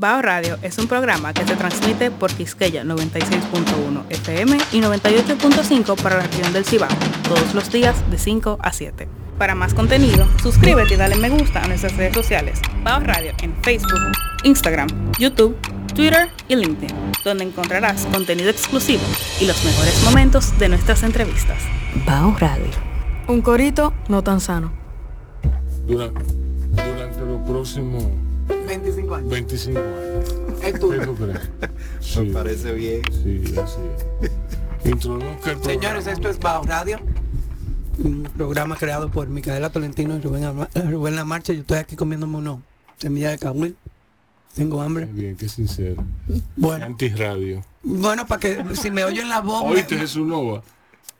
Bao Radio es un programa que se transmite por Quisqueya 96.1 FM y 98.5 para la región del Cibao, todos los días de 5 a 7. Para más contenido, suscríbete y dale me gusta a nuestras redes sociales, Bao Radio en Facebook, Instagram, YouTube, Twitter y LinkedIn, donde encontrarás contenido exclusivo y los mejores momentos de nuestras entrevistas. Bao Radio. Un corito no tan sano. Durante, durante los próximos 25 años. 25 años. Es tu. ¿Qué tú crees? Sí, Me parece bien. sí, así es. Introduzca el programa. Señores, esto es Bajo Radio, un programa creado por Micaela Tolentino y Rubén, Ama- Rubén La Marcha. Yo estoy aquí comiéndome unos semillas de cahuil. Tengo hambre. Bien, qué sincero. Bueno, Antirradio. bueno, para que si me oyen la voz, me- Oíste Jesús Nova.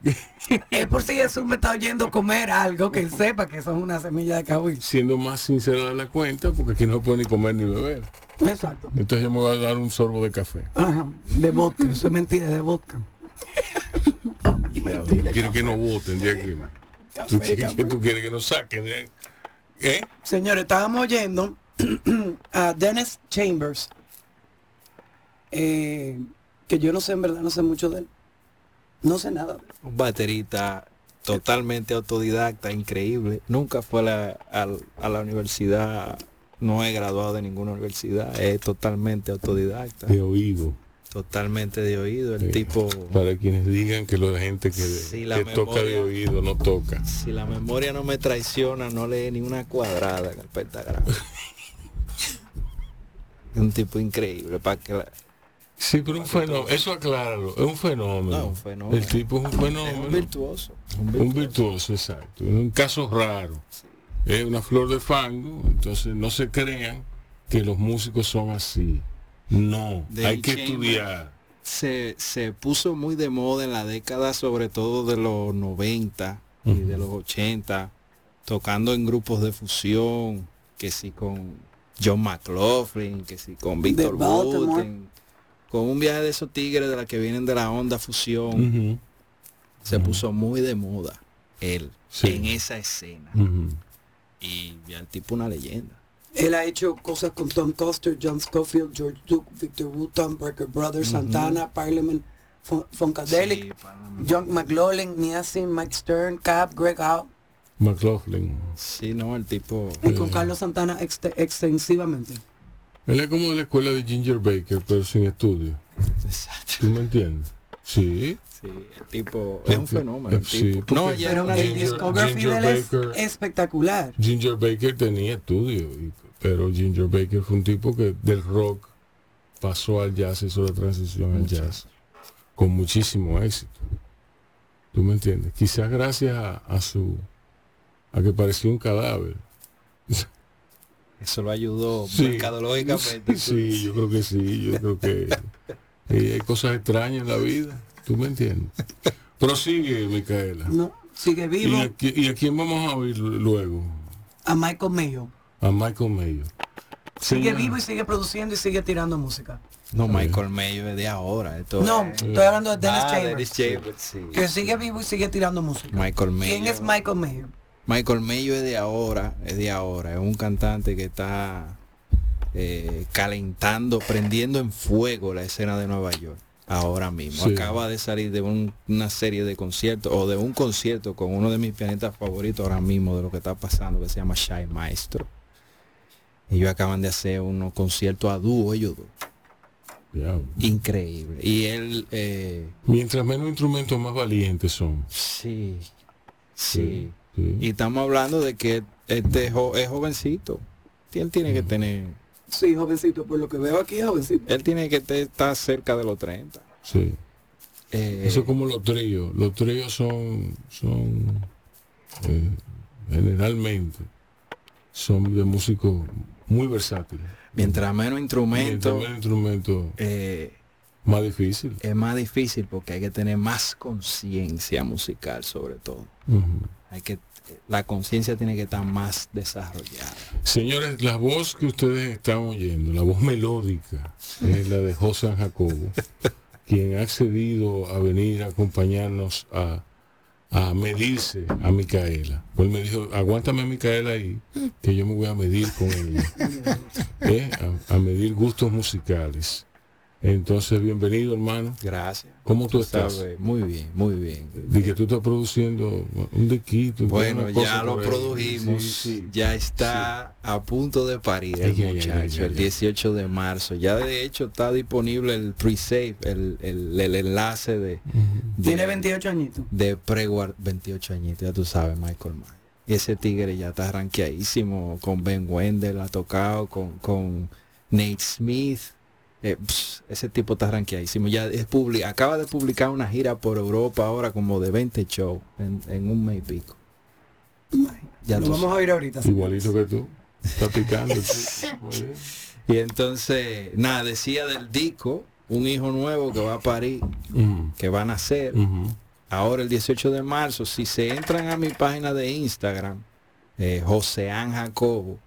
es por si Jesús me está oyendo comer algo que sepa que son una semilla de cahuil. Siendo más sincero de la cuenta, porque aquí no se puede ni comer ni beber. Exacto. Entonces yo me voy a dar un sorbo de café. Ajá, de vodka, eso es mentira, de vodka. Quiero que no voten de aquí. ¿Tú tú quieres que nos saquen? ¿Eh? Señores, estábamos oyendo a Dennis Chambers, eh, que yo no sé, en verdad, no sé mucho de él. No sé nada. Un baterista totalmente autodidacta, increíble. Nunca fue a la, a la universidad, no he graduado de ninguna universidad, es totalmente autodidacta, De oído. totalmente de oído. El Sí. tipo, Para quienes digan que lo de gente que, la que toca de oído no toca. si la memoria no me traiciona, no lee ni una cuadrada en el pentagrama. Es un tipo increíble, para que la- Sí, pero un fenómeno, eso acláralo, es un fenómeno. No, un fenómeno. El tipo es un es fenómeno. un virtuoso. Un Un virtuoso. exacto. Es un caso raro. Es una flor de fango, entonces no se crean que los músicos son así. No, hay que estudiar. se, se puso muy de moda en la década sobre todo de los 90 y de los 80, tocando en grupos de fusión, que si con John McLaughlin, que si con Victor Baltimore. Wooten, con un viaje de esos tigres de la que vienen de la onda fusión, se puso muy de moda él Sí. en esa escena. Y ya el tipo una leyenda. Él ha hecho cosas con Tom Coster, John Scofield, George Duke, Victor Wooten, Breaker Brothers, Santana, Parliament, Fun- Funkadelic, Sí, John McLaughlin, Niacin, Mike Stern, Cap, Greg Howe, McLaughlin. Sí, no, el tipo... y con Carlos Santana exte- extensivamente. Él es como la escuela de Ginger Baker, pero sin estudio. Exacto. ¿Tú me entiendes? Sí. Sí, el tipo es un fenómeno. El Sí, tipo. No, ya era una de Baker. espectacular. Ginger Baker tenía estudio, y- pero Ginger Baker fue un tipo que del rock pasó al jazz, hizo la transición al jazz con muchísimo éxito. ¿Tú me entiendes? Quizás gracias a, a su a que parecía un cadáver. Eso lo ayudó Sí. mercadológicamente. Sí, yo creo que sí, yo creo que eh, hay cosas extrañas en la vida. ¿Tú me entiendes? Prosigue, Micaela. No, sigue ¿Y vivo a, y a quién vamos a oír luego? a Michael Mayo. A Michael Mayo. Sigue vivo y sigue produciendo y sigue tirando música. No, Michael Mayo es de ahora. Esto No, es- estoy hablando de Dennis Ah, Chambers. Dennis Chambers, sí. Que sigue vivo y sigue tirando música. Michael Mayo. ¿Quién es Michael Mayo? Michael Mayo es de ahora, es de ahora. Es un cantante que está eh, calentando, prendiendo en fuego la escena de Nueva York. Ahora mismo. Sí. Acaba de salir de un- una serie de conciertos o de un concierto con uno de mis pianistas favoritos ahora mismo de lo que está pasando, que se llama Shy Maestro. Ellos acaban de hacer unos conciertos a dúo, ellos dos. Ya. Increíble. Y él, eh, Mientras menos instrumentos más valientes son. sí, sí. sí. Y estamos hablando de que este jo- es jovencito. Él tiene que tener, Sí, jovencito, por lo que veo aquí es jovencito. él tiene que estar cerca de los 30. Sí. Eh, Eso es como los tríos. Los tríos son, son eh, generalmente son de músicos muy versátiles. Mientras menos instrumentos, Mientras menos instrumento, eh, más difícil. es más difícil porque hay que tener más conciencia musical sobre todo. Hay que la conciencia tiene que estar más desarrollada. Señores, la voz que ustedes están oyendo, la voz melódica, es la de José Jacobo, quien ha accedido a venir a acompañarnos a, a medirse a Micaela. Pues él me dijo, aguántame a Micaela ahí, que yo me voy a medir con ella. ¿Eh? A, a medir gustos musicales. Entonces, bienvenido, hermano. Gracias. ¿Cómo tú estás? Sabes, Muy bien, muy bien. De que tú estás produciendo un dequito. Bueno, ya lo produjimos, Sí, sí. ya está a punto de parir el Ay, ay, ay, muchacho, ay, ay, el 18 de marzo. Ya de hecho está disponible el pre-save, el, el- el enlace de, de, Tiene 28 añitos. de pre-guard- 28 añitos, ya tú sabes, Michael Myers. Ese tigre ya está rankeadísimo, con Ben Wendell ha tocado, con, con Nate Smith. Eh, pss, ese tipo está rankeadísimo. Ya es publi- acaba de publicar una gira por Europa ahora como de 20 shows en, en un mes y pico. Ya Lo vamos a oír ahorita. Igualito que tú. Está picando. Y entonces, nada, decía del disco, un hijo nuevo que va a parir, Ujú, que va a nacer, ahora el 18 de marzo. Si se entran a mi página de Instagram, eh, Joseán Jacobo,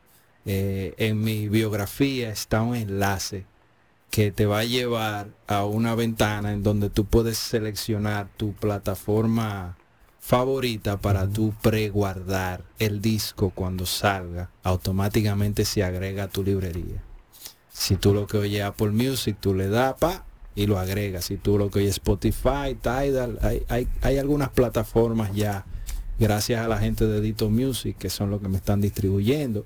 eh, en mi biografía está un enlace que te va a llevar a una ventana en donde tú puedes seleccionar tu plataforma favorita para tú preguardar el disco cuando salga automáticamente se agrega a tu librería. Si tú lo que oyes Apple Music tú le das pa y lo agregas. Si tú lo que oyes Spotify Tidal hay, hay, hay algunas plataformas ya gracias a la gente de Dito Music que son los que me están distribuyendo.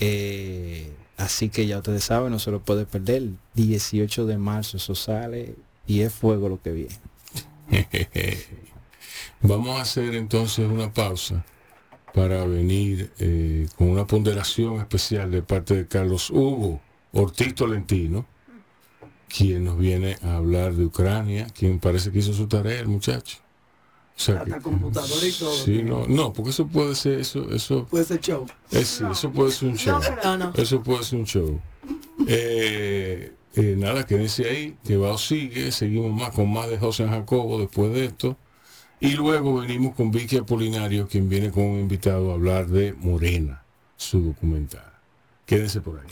Eh, así que ya ustedes saben, no se lo puede perder. El 18 de marzo eso sale y es fuego lo que viene. Vamos a hacer entonces una pausa para venir eh, con una ponderación especial de parte de Carlos Hugo Ortiz Tolentino, quien nos viene a hablar de Ucrania, quien parece que hizo su tarea el muchacho. O sea Hasta computadora y todo. Sí, no, no, porque eso puede ser, eso, eso, Puede ser show. es- eso puede ser un show. No, no. Eso puede ser un show. Eh, eh, nada, quédense ahí, que va o sigue, seguimos más con más de José Jacobo después de esto. Y luego venimos con Vicky Apolinario, quien viene con un invitado a hablar de Morena, su documental. Quédense por ahí.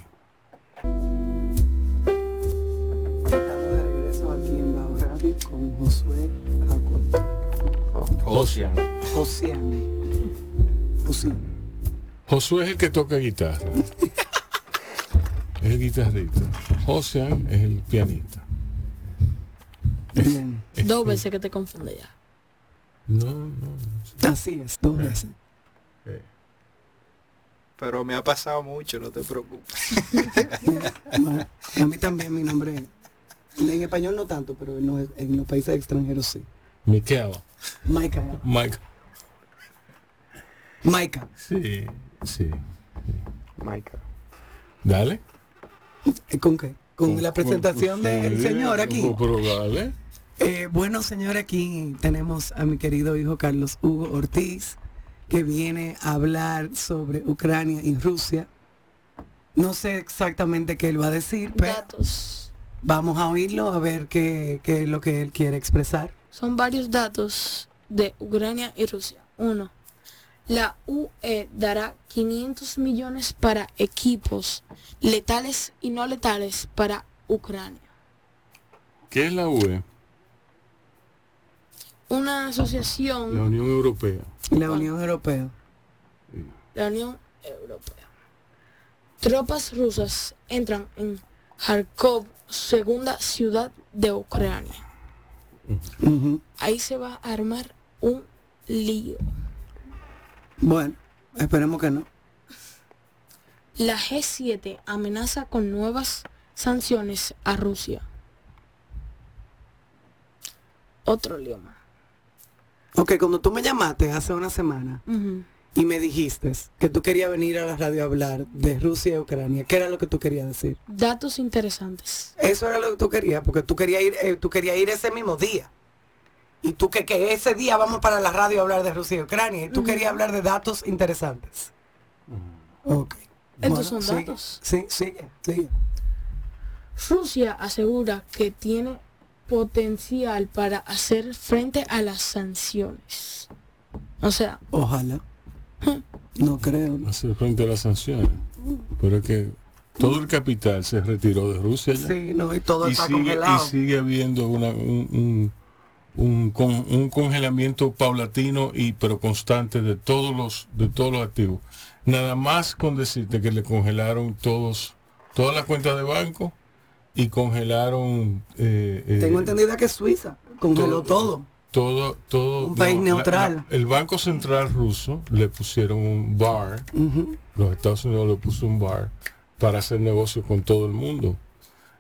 Estamos de regreso aquí en Bajo Radio con Josué Ocean. Josiane. Josiane. Josué es el que toca guitarra. es el guitarrista. José es el pianista. Bien. Dos veces que te confunde ya. No, no. Así es, dos veces. Pero me ha pasado mucho, no te preocupes. A mí también mi nombre, en español no tanto, pero en los, en los países extranjeros sí. Miquel. Maika. Mike. Maika. Sí, sí. Dale. ¿Eh, ¿Con qué? Con la presentación del señor aquí. Pero dale. Eh, bueno, señor, aquí tenemos a mi querido hijo Carlos Hugo Ortiz, que viene a hablar sobre Ucrania y Rusia. No sé exactamente qué él va a decir, pero datos. vamos a oírlo a ver qué, qué es lo que él quiere expresar. Son varios datos de Ucrania y Rusia. Uno, la UE dará 500 millones para equipos letales y no letales para Ucrania. ¿Qué es la UE? Una La asociación, Unión Europea. La Unión Europea. la Unión Europea. Tropas rusas entran en Kharkov, segunda ciudad de Ucrania. Ahí se va a armar un lío. Bueno, esperemos que no. La G7 amenaza con nuevas sanciones a Rusia. Otro lío más. Ok, cuando tú me llamaste hace una semana. Y me dijiste que tú querías venir a la radio a hablar de Rusia y Ucrania, ¿qué era lo que tú querías decir? Datos interesantes. Eso era lo que tú querías, porque tú querías ir, eh, tú querías ir ese mismo día. Y tú que, que ese día vamos para la radio a hablar de Rusia y Ucrania. Y tú querías hablar de datos interesantes. Ok. Estos Bueno, son sigue. datos. Sí, sigue, sigue. Rusia asegura que tiene potencial para hacer frente a las sanciones. O sea, Ojalá. No creo. Hacer frente a las sanciones. Pero es que todo el capital se retiró de Rusia ya. Sí, no, y todo y, está sigue, y congelado. sigue habiendo una, un, un- un con- un congelamiento paulatino y pero constante de todos los de todos los activos. Nada más con decirte que le congelaron todos todas las cuentas de banco y congelaron eh, eh, Tengo entendida que Suiza congeló todo. todo todo Un país neutral. la- el banco central ruso le pusieron un bar los Estados Unidos le puso un bar para hacer negocios con todo el mundo.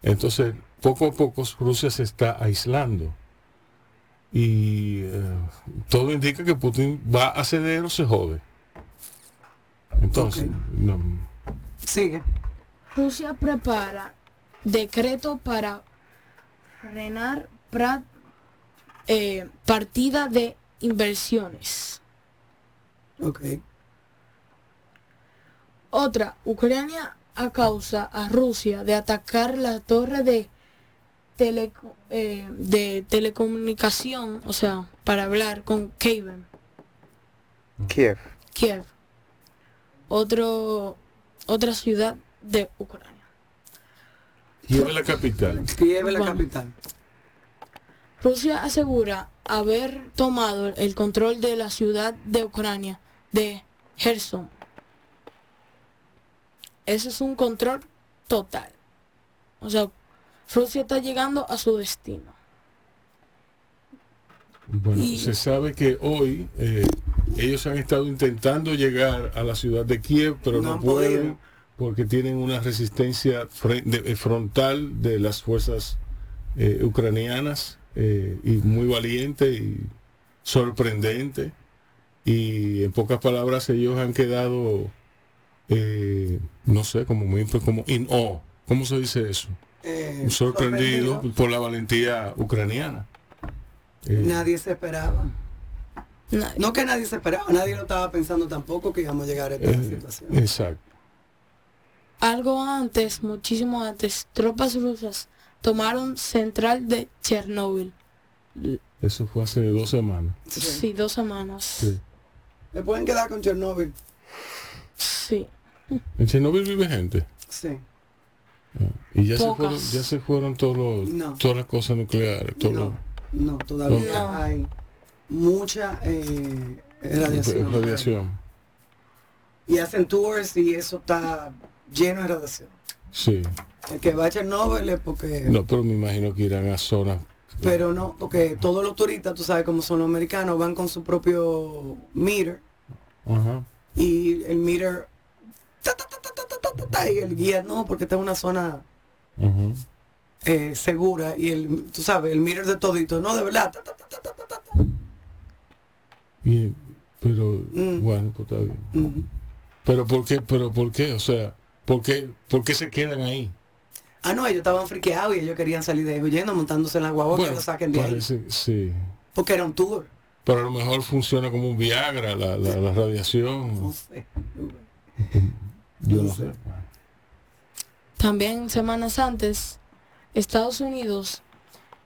Entonces, poco a poco Rusia se está aislando. Y eh, todo indica que Putin va a ceder o se jode. Entonces, no, Sigue. Rusia prepara decreto para frenar pra- eh, partida de inversiones. Ok. Otra, Ucrania causa a Rusia de atacar la torre de, teleco- eh, de telecomunicación, o sea, para hablar con Kiev. Kiev. Kiev. Otro, otra ciudad de Ucrania. Kiev es la capital. Kiev es la Bueno. capital. Rusia asegura haber tomado el control de la ciudad de Ucrania de Gerson. Ese es un control total. O sea, Rusia está llegando a su destino. Bueno, Y- se sabe que hoy eh, ellos han estado intentando llegar a la ciudad de Kiev, pero No pueden podido. porque tienen una resistencia frontal de las fuerzas eh, ucranianas eh, y muy valiente y sorprendente. Y en pocas palabras ellos han quedado, eh, no sé, como muy pues, como in awe. ¿Cómo se dice eso? Eh, sorprendido sorprendido. por la valentía ucraniana. Eh, Nadie se esperaba. Nadie. No que nadie se esperaba, nadie lo estaba pensando tampoco que íbamos a llegar a esta eh, situación. exacto. Algo antes, muchísimo antes, tropas rusas tomaron central de Chernóbil. Eso fue hace dos semanas. Sí. Sí, dos semanas. Sí. Me pueden quedar con Chernóbil. Sí. En Chernobyl vive gente. Sí. Y ya se fueron, ya se fueron todos los- No. todas las cosas nucleares. Todo No, no, todavía No. hay mucha eh, radiación. radiación. Y hacen tours y eso está lleno de radiación. Sí. El que va a Chernóbil es porque... No, pero me imagino que irán a zonas pero no, porque todos los turistas, tú sabes cómo son los americanos, van con su propio meter. Uh -huh. Y el meter... Y el guía, no, porque está en una zona segura. Y el, tú sabes, el meter de todito, no, de verdad. Bien, pero bueno, pues está bien. Pero ¿por qué? Pero ¿por qué? O sea... ¿por qué, por qué se quedan ahí? Ah, no, ellos estaban friqueados y ellos querían salir de ahí huyendo, montándose en la guagua que Bueno, lo saquen de ahí. parece, sí. Porque era un tour. Pero a lo mejor funciona como un Viagra, la, la, la No radiación. sé. Yo no no sé. sé. También semanas antes, Estados Unidos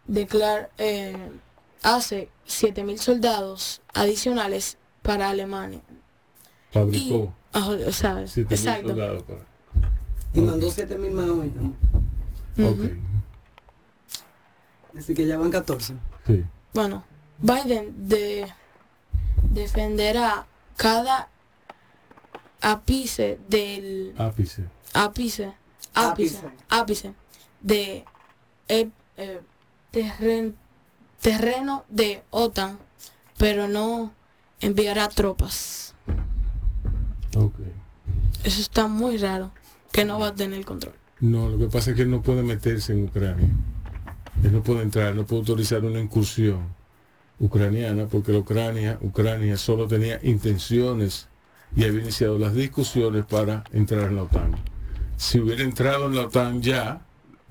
declara, eh, hace 7.000 soldados adicionales para Alemania. Y, Fabricó ah, o sea, 7.000 exacto. soldados para. Y mandó 7 mil más hoy. ¿no? Ok, Así que ya van 14. sí. Bueno, Biden de, defenderá cada ápice del Ápice. ápice, ápice, Ápice. ápice de eh, eh, terren- terreno de OTAN, pero no enviará tropas. Ok. Eso está muy raro, que no va a tener control. No, lo que pasa es que él no puede meterse en Ucrania. Él no puede entrar, no puede autorizar una incursión ucraniana porque la Ucrania, Ucrania solo tenía intenciones y había iniciado las discusiones para entrar en la OTAN. Si hubiera entrado en la OTAN ya,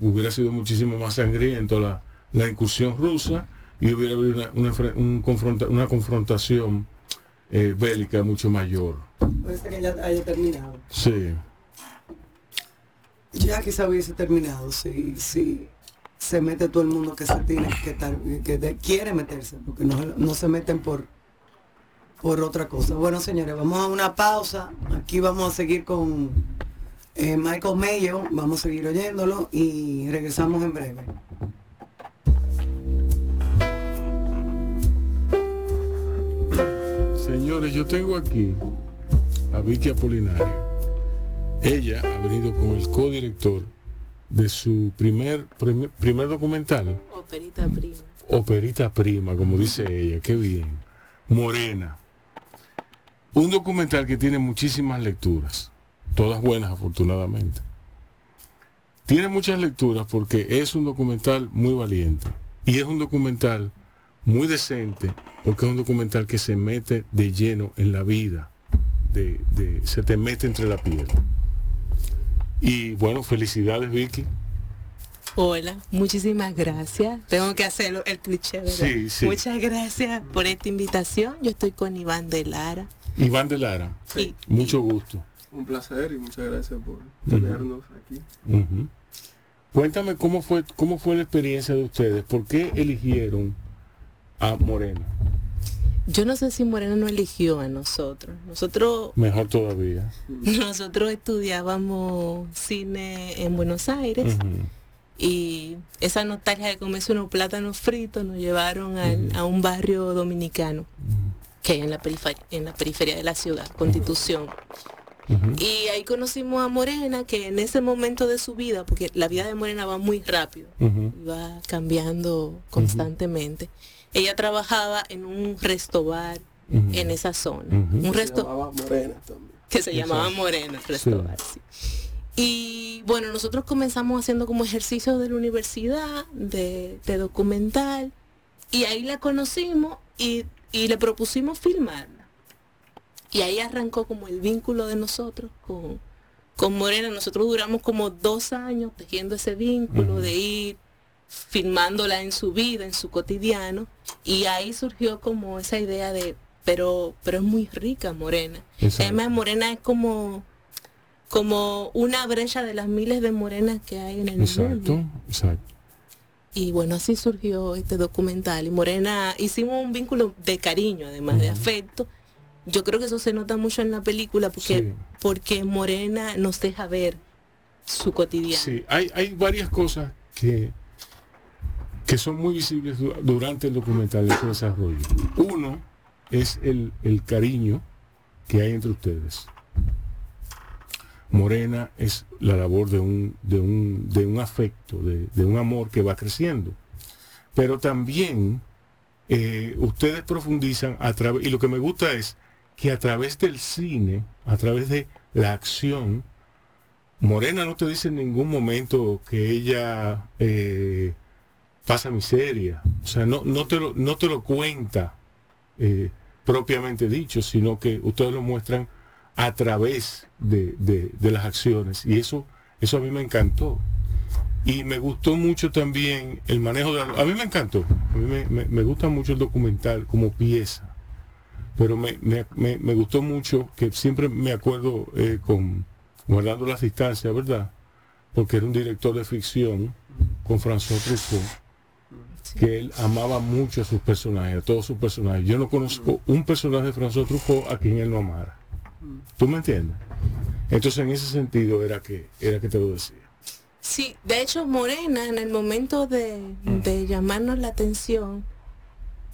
hubiera sido muchísimo más sangriento la, la incursión rusa y hubiera habido una, una un confronta- una confrontación eh, bélica mucho mayor. Puede ser que ya haya terminado. Sí. Ya quizá hubiese terminado si, si se mete todo el mundo que se tiene que quiere meterse, porque no, no se meten por, por otra cosa. Bueno, señores, vamos a una pausa. Aquí vamos a seguir con eh, Michael Mayo, vamos a seguir oyéndolo y regresamos en breve. Señores, yo tengo aquí a Vicky Apolinario. Ella ha venido con el codirector de su primer, primer, primer documental, Operita prima. Operita Prima, como dice ella, qué bien. Morena. Un documental que tiene muchísimas lecturas, todas buenas afortunadamente. Tiene muchas lecturas porque es un documental muy valiente y es un documental muy decente porque es un documental que se mete de lleno en la vida, de, de- se te mete entre la piel. Y bueno, felicidades Vicky. Hola, muchísimas gracias. Tengo que hacerlo el cliché, ¿verdad? Sí, sí. Muchas gracias por esta invitación. Yo estoy con Iván de Lara. Iván de Lara, Y, mucho gusto. Un placer y muchas gracias por tenernos aquí. Cuéntame cómo fue, cómo fue la experiencia de ustedes, por qué eligieron a Morena, yo no sé si Morena no eligió a nosotros. Nosotros mejor todavía. nosotros estudiábamos cine en Buenos Aires y esa nostalgia de comerse unos plátanos fritos nos llevaron al- a un barrio dominicano que hay en la, periferia, en la periferia de la ciudad, Constitución. Y ahí conocimos a Morena, que en ese momento de su vida, porque la vida de Morena va muy rápido, iba cambiando constantemente. Ella trabajaba en un restobar en esa zona, Ujú. un Se resto llamaba Morena también. que se llamaba. Morena, el restobar. sí. Y bueno, nosotros comenzamos haciendo como ejercicios de la universidad, de, de documental, y ahí la conocimos y, y le propusimos filmarla. Y ahí arrancó como el vínculo de nosotros con, con Morena. Nosotros duramos como dos años tejiendo ese vínculo de ir filmándola en su vida, en su cotidiano. Y ahí surgió como esa idea de, pero, pero es muy rica Morena. Exacto. Además, Morena es como, como una brecha de las miles de morenas que hay en el Exacto, mundo. exacto. Y bueno, así surgió este documental. Y Morena, hicimos un vínculo de cariño, además de afecto. Yo creo que eso se nota mucho en la película porque, Sí. porque Morena nos deja ver su cotidiano. Sí, hay, hay varias cosas que, que son muy visibles du- durante el documental en su desarrollo. Uno es el, el cariño que hay entre ustedes. Morena es la labor de un, de un, de un afecto, de, de un amor que va creciendo. Pero también eh, ustedes profundizan a través, y lo que me gusta es que a través del cine, a través de la acción, Morena no te dice en ningún momento que ella eh, pasa miseria. O sea, no, no, te, lo, no te lo cuenta eh, propiamente dicho, sino que ustedes lo muestran a través de, de- las acciones. Y eso, eso a mí me encantó. Y me gustó mucho también el manejo de... A mí me encantó. A mí me, me- gusta mucho el documental como pieza. Pero me- me gustó mucho que siempre me acuerdo eh, con guardando las distancias, ¿verdad? Porque era un director de ficción con François Truffaut que él amaba mucho a sus personajes, a todos sus personajes. Yo no conozco un personaje de François Truffaut a quien él no amara. ¿Tú me entiendes? Entonces en ese sentido era que era que te lo decía. Sí, de hecho Morena en el momento de, de llamarnos la atención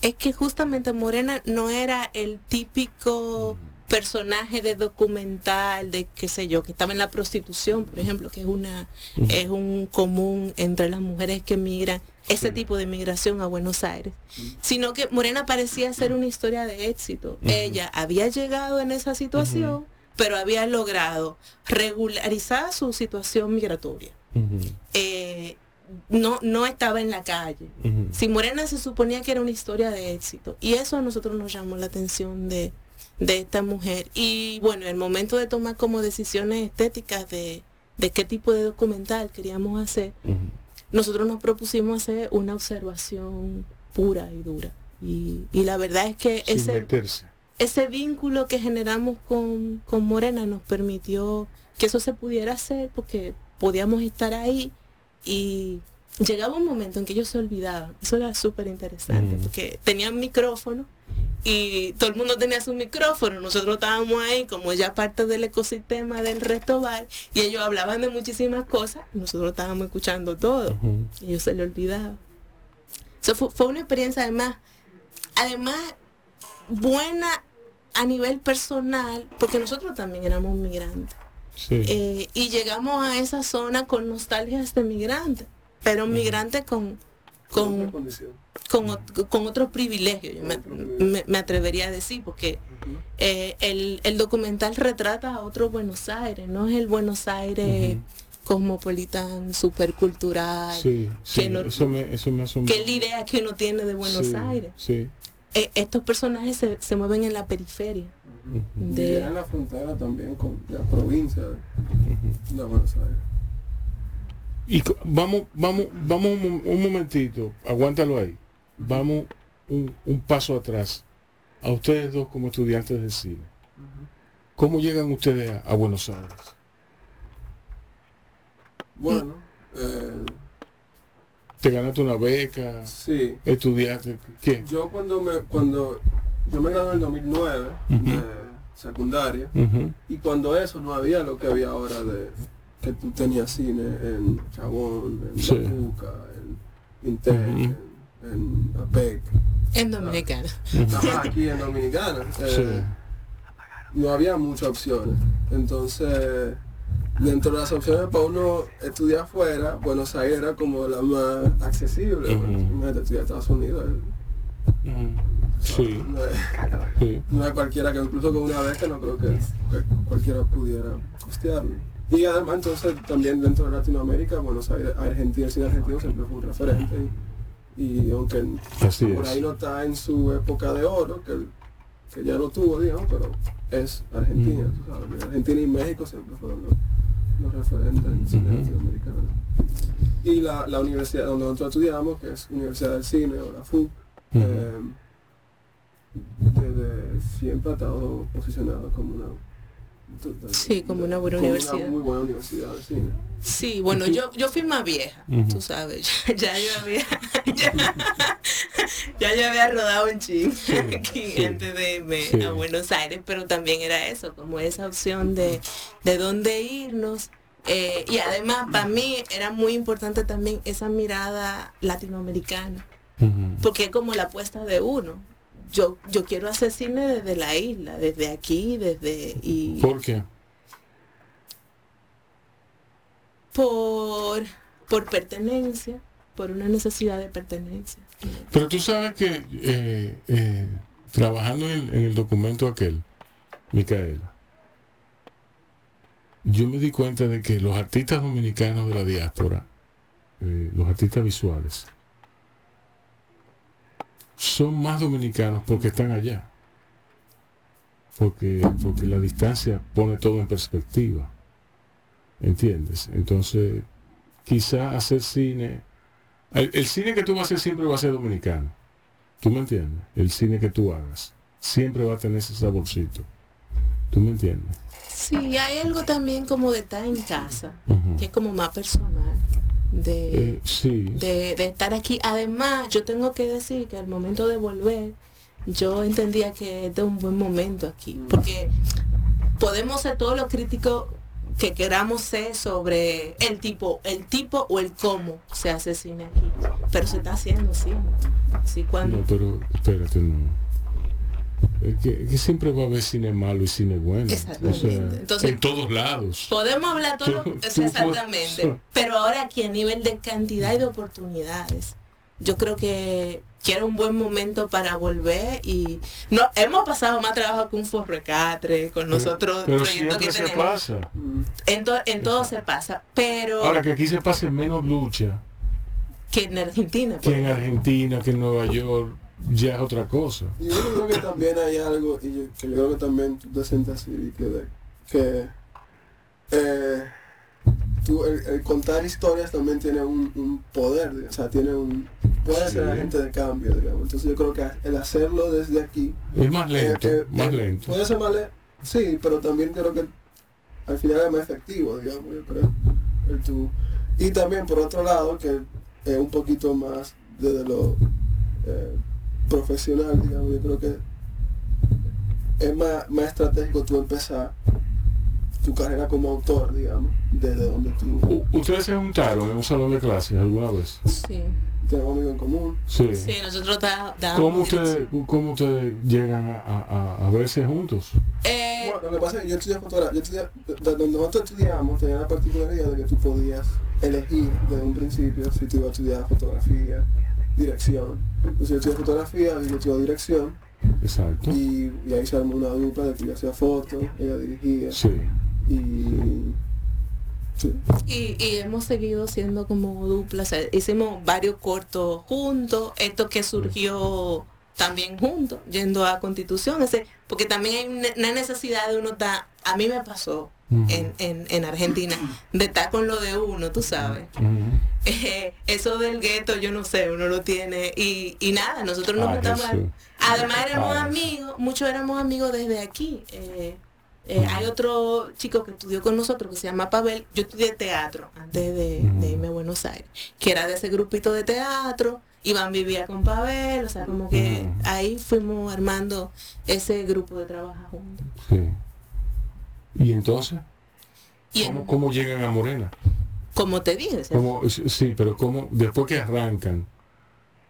es que justamente Morena no era el típico personaje de documental de qué sé yo que estaba en la prostitución por ejemplo que es una es un común entre las mujeres que migran ese tipo de migración a Buenos Aires sino que Morena parecía ser una historia de éxito ella había llegado en esa situación pero había logrado regularizar su situación migratoria eh, no, no estaba en la calle. Si Morena se suponía que era una historia de éxito. Y eso a nosotros nos llamó la atención de, de esta mujer. Y bueno, el momento de tomar como decisiones estéticas de, de qué tipo de documental queríamos hacer. Nosotros nos propusimos hacer una observación pura y dura. Y, y la verdad es que Sin ese, meterse. ese vínculo que generamos con, con Morena nos permitió que eso se pudiera hacer porque podíamos estar ahí y llegaba un momento en que ellos se olvidaban. Eso era súper interesante, Mm. porque tenían micrófono y todo el mundo tenía su micrófono. Nosotros estábamos ahí como ya parte del ecosistema del resto bar y ellos hablaban de muchísimas cosas y nosotros estábamos escuchando todo. Y ellos se le olvidaba. Eso fue, fue una experiencia además, además buena a nivel personal, porque nosotros también éramos migrantes. Sí. Eh, y llegamos a esa zona con nostalgias de migrantes, pero migrantes Otra con, condición. con, ot- con otro privilegio, yo me, me- me atrevería a decir, porque eh, el, el documental retrata a otro Buenos Aires, no es el Buenos Aires cosmopolitan, supercultural, Sí, sí, que no- eso me, eso me asombra. que es la idea que uno tiene de Buenos Sí, Aires. Sí. Eh, estos personajes se, se mueven en la periferia. Y De, ya en la frontera también con la provincia de, de Buenos Aires. Y vamos, vamos, vamos un, mo- un momentito, aguántalo ahí. Vamos un, un paso atrás. A ustedes dos como estudiantes de cine. ¿Cómo llegan ustedes a, a Buenos Aires? Bueno, eh, ¿Te ganaste una beca? sí. ¿Estudiaste? ¿Qué? Yo cuando me cuando yo me gradué en el 2009 Ujú. de secundaria y cuando eso no había lo que había ahora de que tú tenías cine en Chabón, en Sí. Bacuca, en Intec, Ujú. en, en APEC, en Dominicana. Ajá, aquí en Dominicana. eh, Sí. no había muchas opciones. Entonces, dentro de las opciones para uno estudiar afuera, Buenos Aires era como la más accesible. Ujú. Bueno, imagínate estudiar en Estados Unidos. eh. Sí, No es, sí. no es cualquiera que incluso con una beca no creo que, que cualquiera pudiera costearlo. Y además entonces también dentro de Latinoamérica, Buenos Aires, Argentina, el cine argentino siempre fue un referente. Y, y aunque Así por es. ahí no está en su época de oro, que, que ya lo tuvo, digamos, pero es Argentina, Mm. tú sabes. Argentina y México siempre fueron los, los referentes en cine latinoamericano. Y la, la universidad donde nosotros estudiamos, que es Universidad del Cine o la FUC, eh, desde siempre ha estado posicionado como una Sí, como una buena como universidad. muy buena universidad cine. Sí, bueno, yo, yo fui más vieja, tú sabes, ya, ya yo había, ya, ya yo había rodado un ching aquí sí, antes de irme sí. a Buenos Aires, pero también era eso, como esa opción de, de dónde irnos. eh, y además para mí era muy importante también esa mirada latinoamericana, porque es como la apuesta de uno. Yo, yo quiero hacer cine desde la isla, desde aquí, desde... Y, ¿Por qué? por, por pertenencia, por una necesidad de pertenencia. Pero tú sabes que eh, eh, trabajando en, en el documento aquel, Micaela, yo me di cuenta de que los artistas dominicanos de la diáspora, eh, los artistas visuales, son más dominicanos porque están allá. Porque, porque la distancia pone todo en perspectiva. ¿Entiendes? Entonces, quizá hacer cine el, el cine que tú vas a hacer siempre va a ser dominicano. ¿Tú me entiendes? El cine que tú hagas siempre va a tener ese saborcito. ¿Tú me entiendes? Sí, hay algo también como de estar en casa, que es como más personal, de, Eh, sí. de, de estar aquí. Además, yo tengo que decir que al momento de volver, yo entendía que este es un buen momento aquí, porque podemos ser todos los críticos que queramos ser sobre el tipo, el tipo o el cómo se hace cine aquí, pero se está haciendo cine. Así cuando No, pero espérate, no. Que, que siempre va a haber cine malo y cine bueno. O Exactamente. sea, Entonces- en todos lados. Podemos hablar todo Tú- tú exactamente, puedes- pero ahora aquí a nivel de cantidad y de oportunidades, yo creo que, que era un buen momento para volver y no hemos pasado más trabajo que un forrecatre con nosotros Pero que se pasa. En, to- en todo se pasa, pero Ahora que aquí se pase menos lucha que en Argentina. que en. Argentina, que en Nueva York, ya es otra cosa. Y yo creo que también hay algo, y yo, que yo creo que también tú te sientes así, que, que eh, tú, el, el contar historias también tiene un, un poder, o sea, tiene un, puede ser Sí. agente de cambio, digamos. Entonces yo creo que el hacerlo desde aquí, Es más lento, eh, eh, más eh, lento. puede ser más lento, sí, pero también creo que al final es más efectivo, digamos, yo creo. el tú. Y también por otro lado, que es un poquito más desde lo eh, profesional, digamos, yo creo que es más, más estratégico tú empezar tu carrera como autor, digamos, desde donde tú U- ¿Ustedes se juntaron en un salón de clases alguna vez? Sí. tienes amigos en común. Sí. Sí, nosotros da- ¿Cómo dábamos... ustedes, ¿Cómo ustedes llegan a, a- a verse juntos? Eh, Bueno, lo que pasa es que yo estudié fotografía, yo estudié, de- de donde nosotros estudiamos tenía la particularidad de que tú podías elegir desde un principio si tú ibas a estudiar fotografía, dirección. Entonces yo estudié fotografía, y yo estudié dirección Exacto. y, y ahí se armó una dupla de que yo hacía fotos, ella dirigía Sí. y... Sí. Y, y hemos seguido siendo como dupla, o sea, hicimos varios cortos juntos, esto que surgió también juntos, yendo a Constitución, ese, porque también hay una- una necesidad de uno estar, a mí me pasó En, en, en Argentina, de estar con lo de uno, tú sabes. Eh, eso del gueto, yo no sé, uno lo tiene, y, y nada, nosotros nos Ah, juntamos, además éramos Ah, amigos, muchos éramos amigos desde aquí. eh, eh, hay otro chico que estudió con nosotros que se llama Pavel. Yo estudié teatro antes de, de irme a Buenos Aires, que era de ese grupito de teatro. Iván vivía con Pavel, o sea, como que ahí fuimos armando ese grupo de trabajo juntos. Sí. ¿Y entonces? Y ¿Cómo, en- cómo llegan a Morena? como te dije, ¿Cómo- sí, pero cómo, después que arrancan,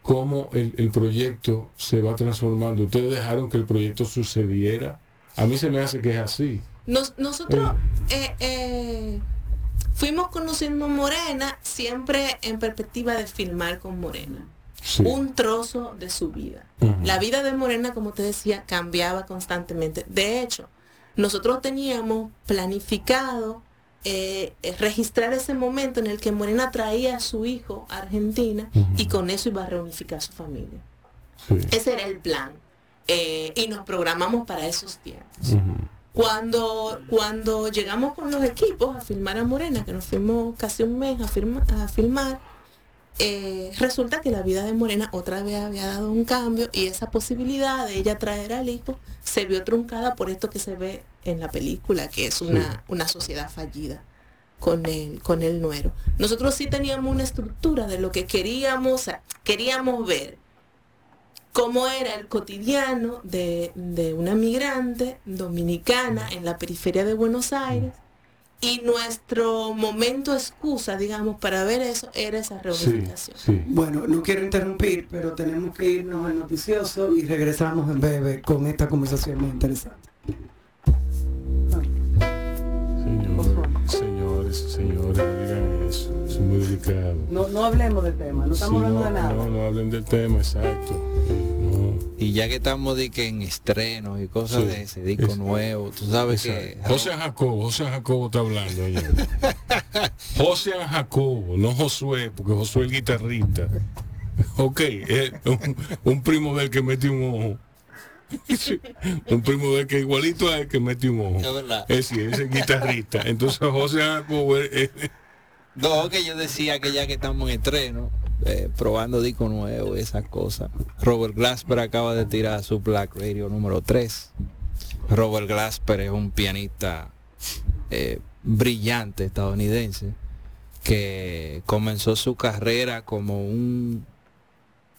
¿cómo el, el proyecto se va transformando? ¿Ustedes dejaron que el proyecto sucediera? A mí se me hace que es así. Nos- nosotros eh, eh, fuimos conociendo Morena siempre en perspectiva de filmar con Morena. Sí. Un trozo de su vida. La vida de Morena, como te decía, cambiaba constantemente. De hecho, nosotros teníamos planificado eh, eh, registrar ese momento en el que Morena traía a su hijo a Argentina y con eso iba a reunificar su familia. Sí. Ese era el plan. Eh, y nos programamos para esos tiempos. Cuando, cuando llegamos con los equipos a filmar a Morena, que nos fuimos casi un mes a, firma- a filmar, eh, resulta que la vida de Morena otra vez había dado un cambio y esa posibilidad de ella traer al hijo se vio truncada por esto que se ve en la película, que es una, una sociedad fallida con el, con el nuero. Nosotros sí teníamos una estructura de lo que queríamos, queríamos ver cómo era el cotidiano de, de una migrante dominicana en la periferia de Buenos Aires. Y nuestro momento excusa, digamos, para ver eso era esa Sí, reunificación. sí. Bueno, no quiero interrumpir, pero tenemos que irnos al noticioso y regresamos en breve con esta conversación muy interesante. Señores, señores, señores, no digan. Eso es muy delicado. No, no hablemos del tema, no estamos Sí, hablando no, de nada. No, no hablen del tema, exacto. Y ya que estamos de que en estrenos y cosas Sí. de ese disco Es- nuevo, tú sabes que. José Jacobo, José Jacobo está hablando. señor. José Jacobo, no Josué, porque Josué es el guitarrista. Ok, es un, un primo del que mete un ojo. Un primo del que igualito a él que mete un ojo. Es verdad. Es ese es guitarrista. Entonces José Jacobo es- No, que yo decía que ya que estamos en estreno, eh, probando disco nuevo y esas cosas. Robert Glasper acaba de tirar su Black Radio número 3. Robert Glasper es un pianista eh, brillante estadounidense que comenzó su carrera como un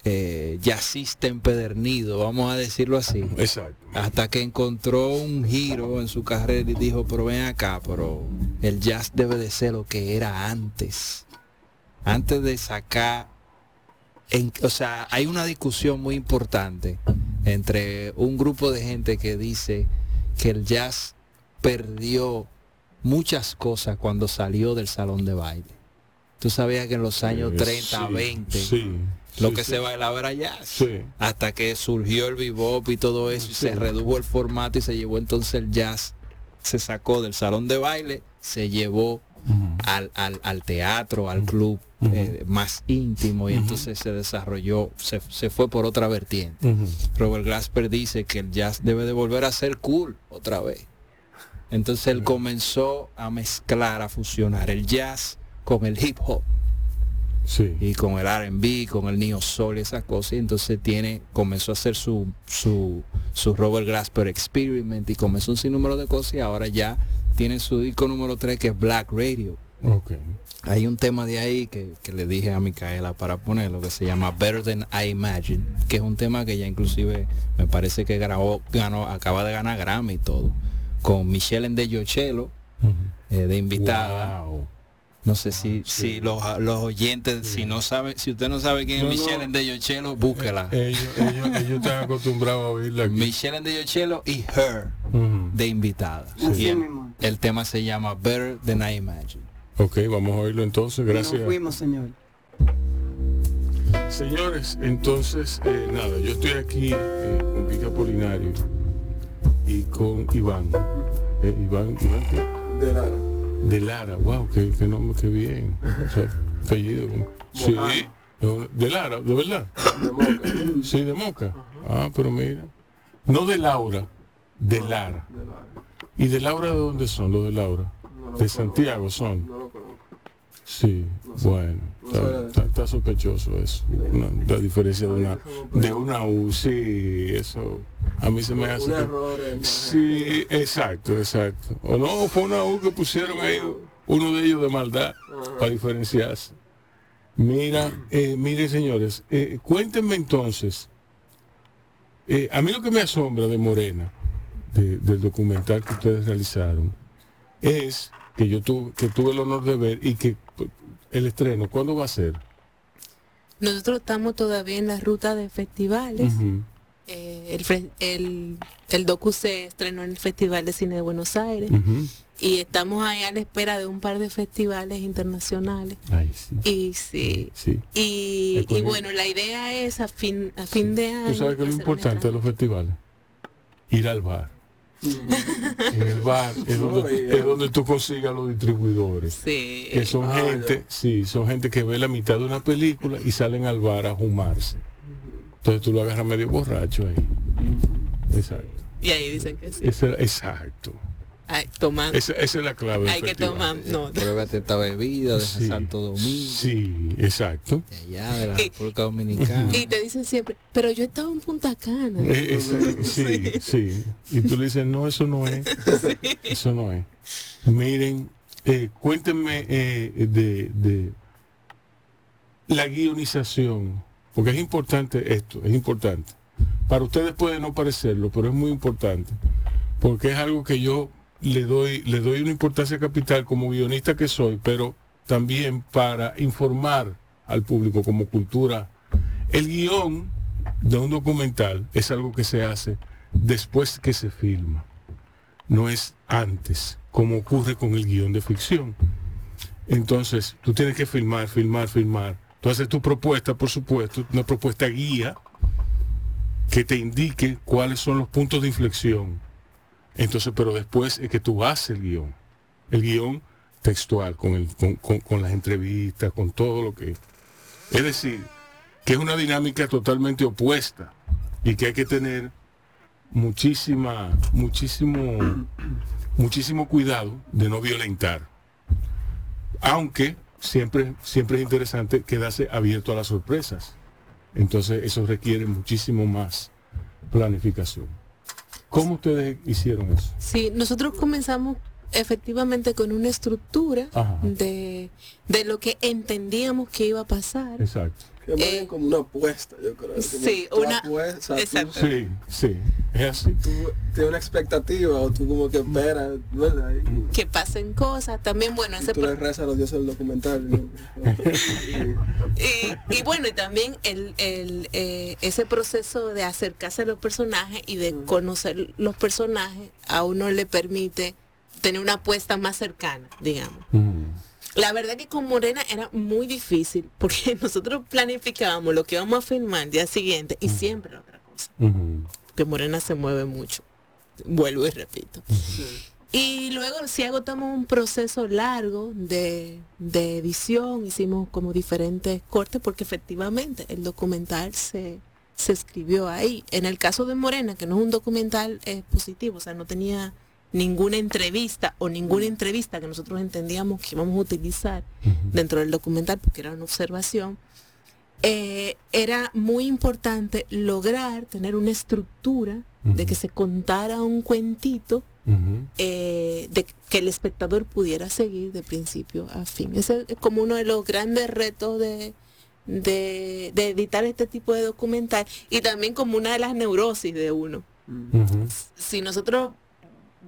eh, jazzista empedernido, vamos a decirlo así exacto. hasta que encontró un giro en su carrera y dijo, pero ven acá, pero el jazz debe de ser lo que era antes. Antes de sacar, en- o sea, hay una discusión muy importante entre un grupo de gente que dice que el jazz perdió muchas cosas cuando salió del salón de baile. Tú sabías que en los años Eh, 30, sí, 20, sí, lo sí, que se bailaba era jazz. Hasta que surgió el bebop y todo eso y se redujo el formato y se llevó entonces el jazz se sacó del salón de baile se llevó al, al- al teatro al club Eh, más íntimo y entonces se desarrolló se, se fue por otra vertiente. Robert Glasper dice que el jazz debe de volver a ser cool otra vez entonces él comenzó a mezclar a fusionar el jazz con el hip hop Sí. y con el R&B, con el neo soul y esas cosas, y entonces tiene, comenzó a hacer su, su, su Robert Glasper Experiment y comenzó un sinnúmero de cosas y ahora ya tiene su disco número 3 que es Black Radio. Ok. Hay un tema de ahí que, que le dije a Micaela para ponerlo que se llama Better Than I Imagine, que es un tema que ya inclusive me parece que grabó, ganó, acaba de ganar Grammy y todo, con Michelle de Yochelo eh, de invitada. Wow. No sé si, si los, los oyentes, si no sabe, si usted no sabe quién No, es no. Michelle de Yochelo, búsquela. Ellos, ellos, ellos están acostumbrados a oírla aquí. Michelle de Yochelo y Her de invitada. Así Y el, mismo. el tema se llama Better Than I Imagine. Ok, vamos a oírlo entonces, gracias. Nos fuimos, señor. Señores, entonces, eh, nada, yo estoy aquí eh, con Pica Polinario y con Iván. Eh, Iván, Iván ¿qué? De Lara. de Lara, wow, qué, qué nombre, qué bien. O sea, apellido. Sí, de Lara, de verdad. De Moca. Sí, de Moca. Ah, pero mira. No de Laura, de Lara. De Lara. ¿Y de Laura de dónde son los de Laura? No De. Santiago son. No lo conozco. Sí, bueno, no está, sabía. está- está sospechoso eso. Una- la diferencia de una, de una U, sí, eso a mí se me hace. Un error Sí, exacto, exacto. O no, fue una U que pusieron ahí, uno de ellos de maldad, para diferenciarse. Mira, eh, miren señores, eh, cuéntenme entonces, eh, a mí lo que me asombra de Morena, de- del documental que ustedes realizaron, es que yo tuve, que tuve el honor de ver y que pues, el estreno, ¿cuándo va a ser? Nosotros estamos todavía en la ruta de festivales. Eh, el, el, el docu se estrenó en el Festival de Cine de Buenos Aires y estamos ahí a la espera de un par de festivales internacionales. Ay, sí. Y sí. Sí. Y, bueno, la idea es a fin, a fin de año. Tú sabes que lo importante de los festivales, ir al bar. En el bar es donde, es donde tú consigas los distribuidores. Sí. Que son Ah, gente, sí, son gente que ve la mitad de una película y salen al bar a fumarse. Entonces tú lo agarras medio borracho ahí. Exacto. Y ahí dicen que sí. Exacto. Ay, tomando. Esa, esa es la clave. Hay que tomar nota. Pruébate esta bebida de Sí. Santo Domingo, Sí, exacto. de allá de la Y- República Dominicana. Y te dicen siempre, pero yo estaba en Punta Cana. Eh, esa- sí, sí. Y tú le dices, no, eso no es. Eso no es. Miren, eh, cuéntenme eh, de, de la guionización, porque es importante esto, es importante. Para ustedes puede no parecerlo, pero es muy importante, porque es algo que yo le doy, le doy una importancia capital como guionista que soy, pero también para informar al público como cultura. El guion de un documental es algo que se hace después que se filma, no es antes, como ocurre con el guion de ficción. Entonces, tú tienes que filmar, filmar, filmar. Tú haces tu propuesta, por supuesto, una propuesta guía que te indique cuáles son los puntos de inflexión. Entonces, pero después es que tú haces el guion. El guion textual, con, el, con, con- las entrevistas, con todo lo que... Es decir, que es una dinámica totalmente opuesta y que hay que tener muchísima, muchísimo, muchísimo cuidado de no violentar. Aunque siempre, siempre es interesante quedarse abierto a las sorpresas. Entonces eso requiere muchísimo más planificación. ¿Cómo ustedes hicieron eso? Sí, nosotros comenzamos efectivamente con una estructura de, de lo que entendíamos que iba a pasar. Exacto. Que más Eh, bien como una apuesta, yo creo. como sí, tú una- tú- exacto. Sí, sí, es así. Tú, tienes una expectativa o tú como que esperas, ¿verdad? Y, Que pasen cosas. También, bueno, y ese tú pro- le rezas a los dioses del documental. ¿no? y, y bueno, y también el, el, eh, ese proceso de acercarse a los personajes y de conocer los personajes a uno le permite tener una apuesta más cercana, digamos. Mm, La verdad que con Morena era muy difícil porque nosotros planificábamos lo que íbamos a filmar el día siguiente y siempre era otra cosa. Que Morena se mueve mucho. Vuelvo y repito. Y luego sí agotamos un proceso largo de, de edición, hicimos como diferentes cortes porque efectivamente el documental se, se escribió ahí. En el caso de Morena, que no es un documental eh, positivo, o sea, no tenía ninguna entrevista o ninguna entrevista que nosotros entendíamos que íbamos a utilizar dentro del documental porque era una observación, eh, era muy importante lograr tener una estructura de que se contara un cuentito eh, de que el espectador pudiera seguir de principio a fin. Ese es como uno de los grandes retos de, de, de editar este tipo de documental y también como una de las neurosis de uno. Si nosotros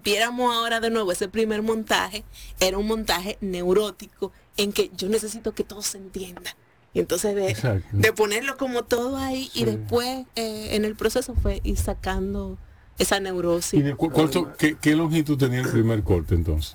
viéramos ahora de nuevo ese primer montaje, era un montaje neurótico en que yo necesito que todo se entienda. Y entonces de, ponerlo como todo ahí y después eh, en el proceso fue ir sacando esa ¿Y neurosis. de cu- cuánto, qué, qué longitud tenía el primer corte entonces?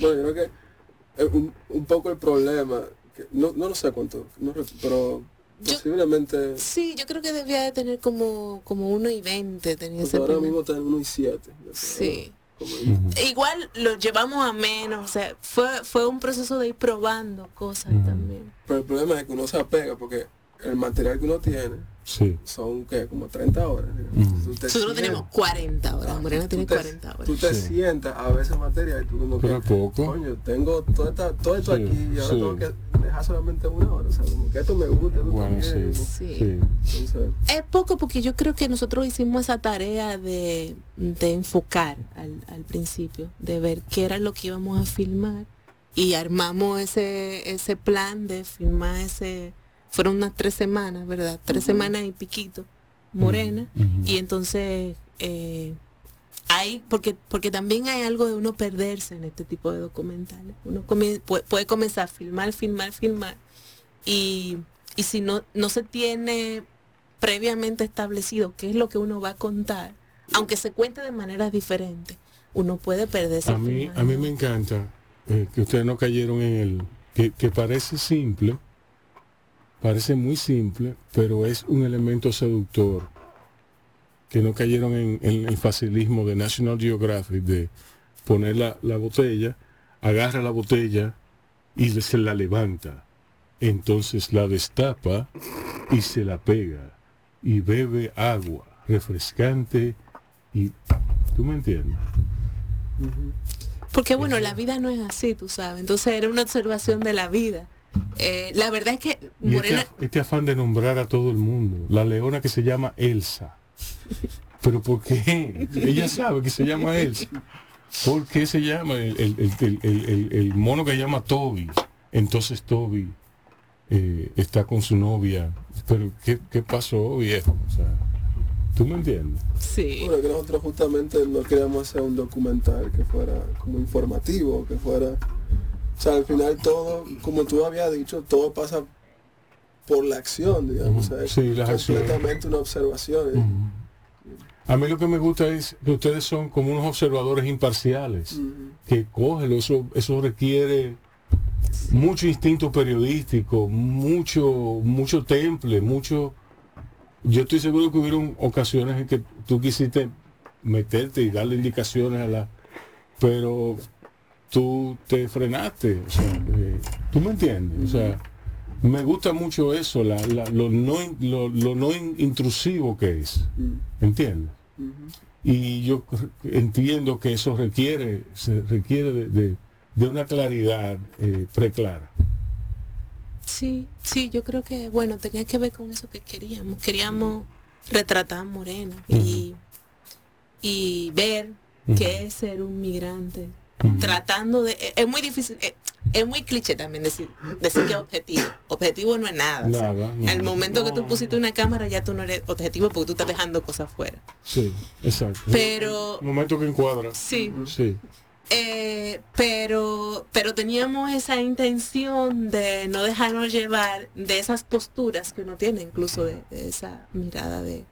Bueno, yo creo que es un, un poco el problema, que no, no lo sé cuánto, no pero Yo- posiblemente Sí, yo creo que debía de tener como, como 1 y 20. Tenía ese ahora primer- mismo está en 1 y 7. Sí. Como- Igual lo llevamos a menos, o sea, fue, fue un proceso de ir probando cosas también. Pero el problema es que uno se apega porque el material que uno tiene Sí. son que como 30 horas. Tú te Nosotros sientas- tenemos 40 horas, Ah, Morena tú tiene te- 40 Tú horas. te Sí. sientas a ver ese material y tú como que, Pero es poco. coño, tengo todo, esta- todo esto Sí, aquí y ahora sí. tengo que dejar solamente una hora. O sea, como que esto me gusta, esto Bueno, sí. también. Sí. sí. Entonces, Es poco porque yo creo que nosotros hicimos esa tarea de, de enfocar al, al principio, de ver qué era lo que íbamos a filmar y armamos ese, ese plan de filmar ese, fueron unas tres semanas, ¿verdad? Tres semanas y piquito, morena. Y entonces eh, hay, porque, porque también hay algo de uno perderse en este tipo de documentales. Uno puede, puede comenzar a filmar, filmar, filmar. Y, y si no, no se tiene previamente establecido qué es lo que uno va a contar, aunque se cuente de maneras diferentes, uno puede perderse. A mí, a mí me encanta eh, que ustedes no cayeron en el que, que parece simple, parece muy simple, pero es un elemento seductor. Que no cayeron en, el facilismo de National Geographic de poner la, la botella, agarra la botella y se la levanta. Entonces la destapa y se la pega y bebe agua refrescante y tú me entiendes. Porque bueno, la vida no es así, tú sabes. Entonces era una observación de la vida. Eh, la verdad es que Y este, este afán de nombrar a todo el mundo. La leona que se llama Elsa. ¿Pero por qué? Ella sabe que se llama Elsa. ¿Por qué se llama el, el- el- el- el- el- el mono que se llama Toby? Entonces Toby eh, está con su novia. ¿Pero qué, qué pasó, viejo? O sea, ¿Tú me entiendes? sí. bueno, que nosotros justamente no queríamos hacer un documental que fuera como informativo, que fuera... O sea, al final todo, como tú habías dicho, todo pasa por la acción, digamos. O sea, Sí, las acciones. completamente una observación. ¿eh? A mí lo que me gusta es que ustedes son como unos observadores imparciales. Que cógelo, eso, eso requiere mucho instinto periodístico, mucho, mucho temple, mucho. Yo estoy seguro que hubieron ocasiones en que tú quisiste meterte y darle indicaciones a la. Pero tú te frenaste. O sea, eh, tú me entiendes. O sea, me gusta mucho eso, la, la- lo, no, in- lo, lo no in- intrusivo que es. Mm, ¿Entiendes? Y yo entiendo que eso requiere, se requiere de, de- de una claridad eh, preclara. Sí, sí, yo creo que, bueno, tenía que ver con eso que queríamos. Queríamos retratar a Morena y, y ver qué es ser un migrante. Tratando de... Es muy difícil, es, es muy cliché también decir, decir que es objetivo. Objetivo no es nada. o sea, Nada, no. al momento que tú pusiste una cámara ya tú no eres objetivo porque tú estás dejando cosas fuera. Sí, exacto. Pero momento que encuadra. sí, Sí. Eh, pero, pero teníamos esa intención de no dejarnos llevar de esas posturas que uno tiene, incluso de, de esa mirada de,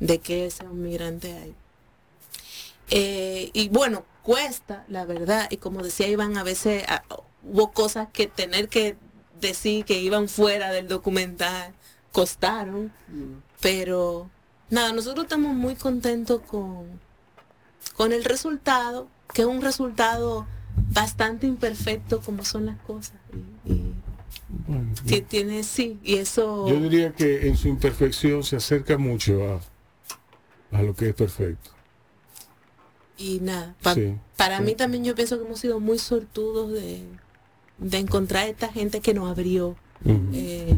de que ese un migrante hay. Eh, y bueno, cuesta, la verdad, y como decía Iván, a veces ah, hubo cosas que tener que decir que iban fuera del documental, costaron, pero nada, nosotros estamos muy contentos con, con el resultado, que es un resultado bastante imperfecto como son las cosas. Y, y Bueno, que tiene, sí, y eso... yo diría que en su imperfección se acerca mucho a, a lo que es perfecto. Y nada, pa- Sí, para sí. mí también yo pienso que hemos sido muy sortudos de, de encontrar esta gente que nos abrió eh, eh,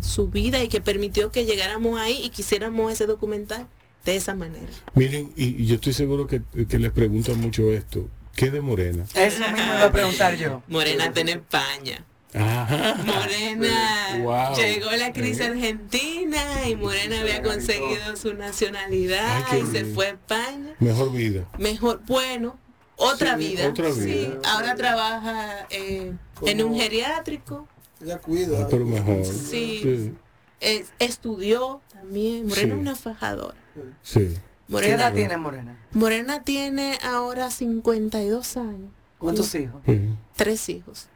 su vida y que permitió que llegáramos ahí y quisiéramos ese documental de esa manera. Miren, y, y yo estoy seguro que, que les preguntan mucho esto. ¿Qué de Morena? Eso mismo iba a preguntar yo. Morena tiene España. Ajá. Morena Wow. llegó la crisis Eh. argentina y Morena había conseguido su nacionalidad Ay, qué y se bien. fue a España. Mejor vida. Mejor, bueno, otra Sí, vida. otra Sí, vida. ahora trabaja eh, en un geriátrico. Ella cuida. Ah, pero mejor. Sí. es- estudió también. Morena Sí. es una fajadora. Sí. ¿Qué Morena, edad tiene Morena? Morena tiene ahora 52 años. ¿Cuántos hijos? sí. Tres hijos.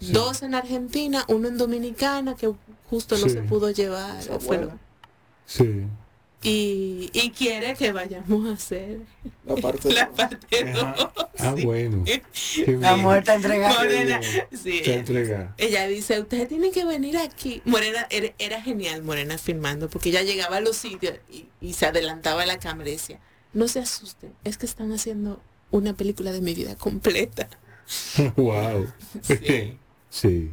Sí. Dos en Argentina, uno en Dominicana que justo no Sí. se pudo llevar. Abuela. Sí. y, y quiere que vayamos a hacer La parte la parte Ajá. 2. Ah, bueno. Qué La está entregada. Morena, sí, entrega. ella dice, ustedes tienen que venir aquí. Morena, era, era genial Morena filmando, porque ella llegaba a los sitios y, y se adelantaba a la cámara y decía, no se asusten, es que están haciendo una película de mi vida completa. wow. Sí. Sí.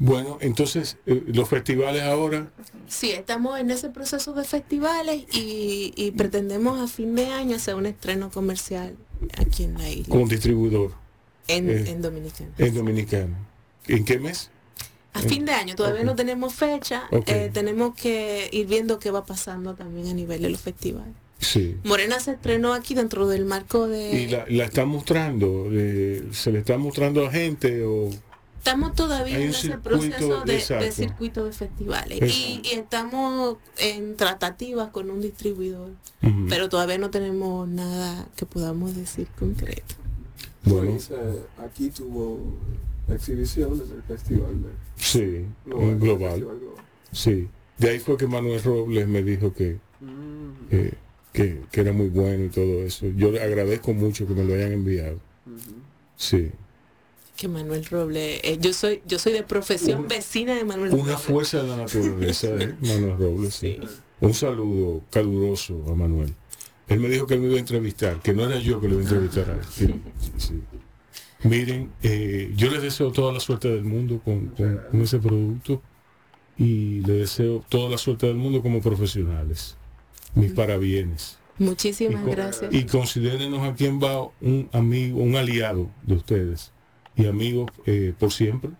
Bueno, entonces, eh, los festivales ahora, Sí, estamos en ese proceso de festivales y, y pretendemos a fin de año hacer un estreno comercial aquí en la isla, con distribuidor en, eh, en Dominicana. en Dominicano. ¿En qué mes? A fin de año, todavía no tenemos fecha, Ok. eh, tenemos que ir viendo qué va pasando también a nivel de los festivales. Sí. Morena se estrenó aquí dentro del marco de... ¿Y la, la están mostrando? eh, ¿Se le está mostrando a gente o...? Estamos todavía en ese proceso de, circuito de festivales y, estamos en tratativas con un distribuidor, pero todavía no tenemos nada que podamos decir concreto. Bueno, Pues, eh, aquí tuvo exhibiciones del festival de sí, global, un global. Sí. De ahí fue que Manuel Robles me dijo que, Mm, que, que- que era muy bueno y todo eso. Yo le agradezco mucho que me lo hayan enviado. ujú. Sí. Que Manuel Robles, eh, yo soy yo soy de profesión vecina de Manuel Una Robles. fuerza de la naturaleza, ¿eh? Manuel Robles. Sí. Un saludo caluroso a Manuel. Él me dijo que él me iba a entrevistar, que no era yo que lo iba a entrevistar a él. Sí, sí, sí. Miren, eh, yo les deseo toda la suerte del mundo con, con- con ese producto y les deseo toda la suerte del mundo como profesionales. Mis parabienes. Y, Muchísimas con- gracias. y considérenos aquí en Bao un amigo, un aliado de ustedes y amigos eh, por siempre.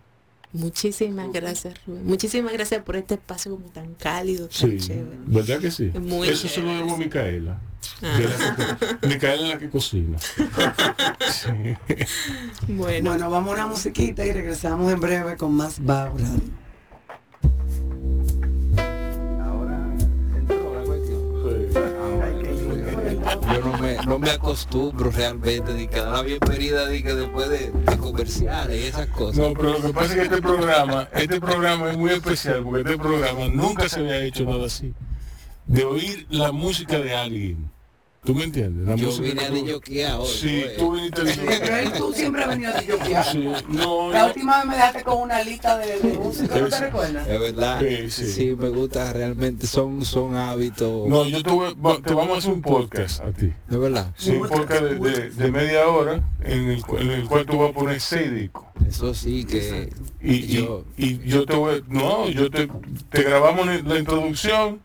Muchísimas gracias, Rubén. Muchísimas gracias por este espacio como tan cálido, tan Sí, chévere. ¿verdad que sí? Muy Eso se lo debo a. Micaela. Ah. la que- Micaela es la que cocina. Sí. Bueno, Bueno, vamos a una musiquita y regresamos en breve con más Bao Yo no me, no me acostumbro realmente de que la bienvenida de que después de, de y esas cosas. No, pero lo que pasa es que este programa, este programa es muy especial porque este programa nunca se había hecho nada así. De oír la música de alguien. ¿Tú me entiendes? La Yo vine a hoy. Sí, pues. tú viniste de Pero tú siempre has venido a DJ. Sí, no, La no. última vez me dejaste con una lista de, de música, ¿no te recuerdas? Es verdad. Sí, Sí, sí. me gusta realmente. Son, son hábitos. No, yo te, voy- va- te vamos a hacer un podcast a ti. Es verdad. Sí, un podcast de, de- de media hora en el, cu- en el cual tú vas a poner seis discos. Eso sí que. Y, y- Yo- y yo te voy, no, yo te, te grabamos la introducción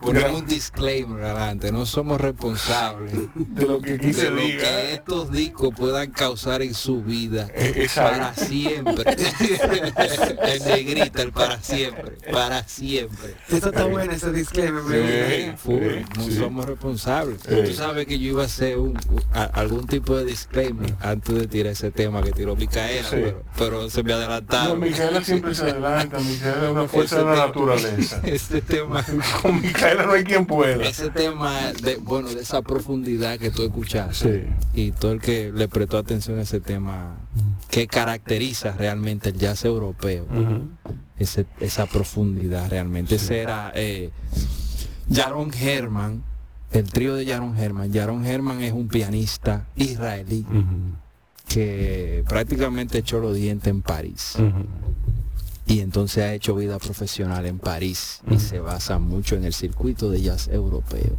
Ponemos un disclaimer adelante. No somos responsables de lo que aquí de se lo diga. que estos discos puedan causar en su vida. Eh, exacto. Para siempre. en negrita, el para siempre. Para siempre. Eso está bueno, ese disclaimer. me Sí. Sí, no sí. somos responsables. Sí. Tú sabes que yo iba a hacer un, a- algún tipo de disclaimer antes de tirar ese tema que tiró Micaela, Sí. pero, pero se me No, adelantaron. Micaela siempre se adelanta, Micaela es una fuerza de la naturaleza. Este tema, Con Micaela no hay quien pueda. ese tema de, bueno, de esa profundidad que tú escuchaste Sí. y todo el que le prestó atención a ese tema que caracteriza realmente el jazz europeo, ese- esa profundidad realmente. Ese era eh, Jaron Herman, el trío de Jaron Herman. Jaron Herman es un pianista israelí que prácticamente echó los dientes en París. Y entonces ha hecho vida profesional en París y se basa mucho en el circuito de jazz europeo.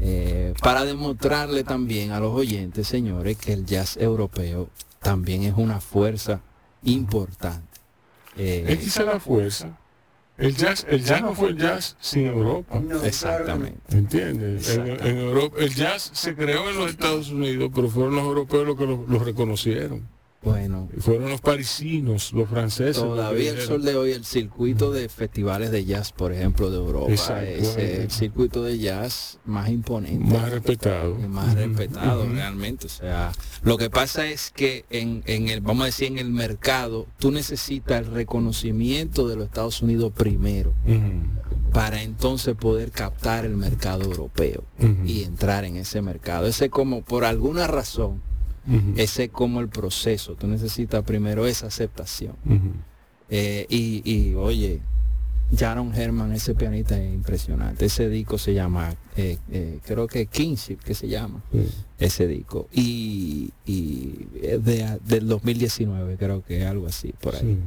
Eh, para demostrarle también a los oyentes, señores, que el jazz europeo también es una fuerza importante. Eh, Es quizá la fuerza, el jazz, el jazz no fue el jazz sin Europa. Exactamente. ¿Entiendes? En, en Europa, el jazz se creó en los Estados Unidos, pero fueron los europeos los que lo, lo reconocieron. Bueno, Fueron los parisinos, los franceses. todavía el sol de hoy, el circuito de festivales de jazz, por ejemplo, de Europa, es el circuito de jazz más imponente. Más respetado. más respetado realmente. O sea, lo que pasa es que en, en el, vamos a decir, en el mercado, tú necesitas el reconocimiento de los Estados Unidos primero para entonces poder captar el mercado europeo y entrar en ese mercado. Ese es como, por alguna razón, ese es como el proceso. Tú necesitas primero esa aceptación. Eh, y, y, oye, Jaron Herman, ese pianista es impresionante. Ese disco se llama, eh, eh, creo que Kinship, que se llama Sí. ese disco. Y, y es de, del 2019, creo que algo así, por ahí.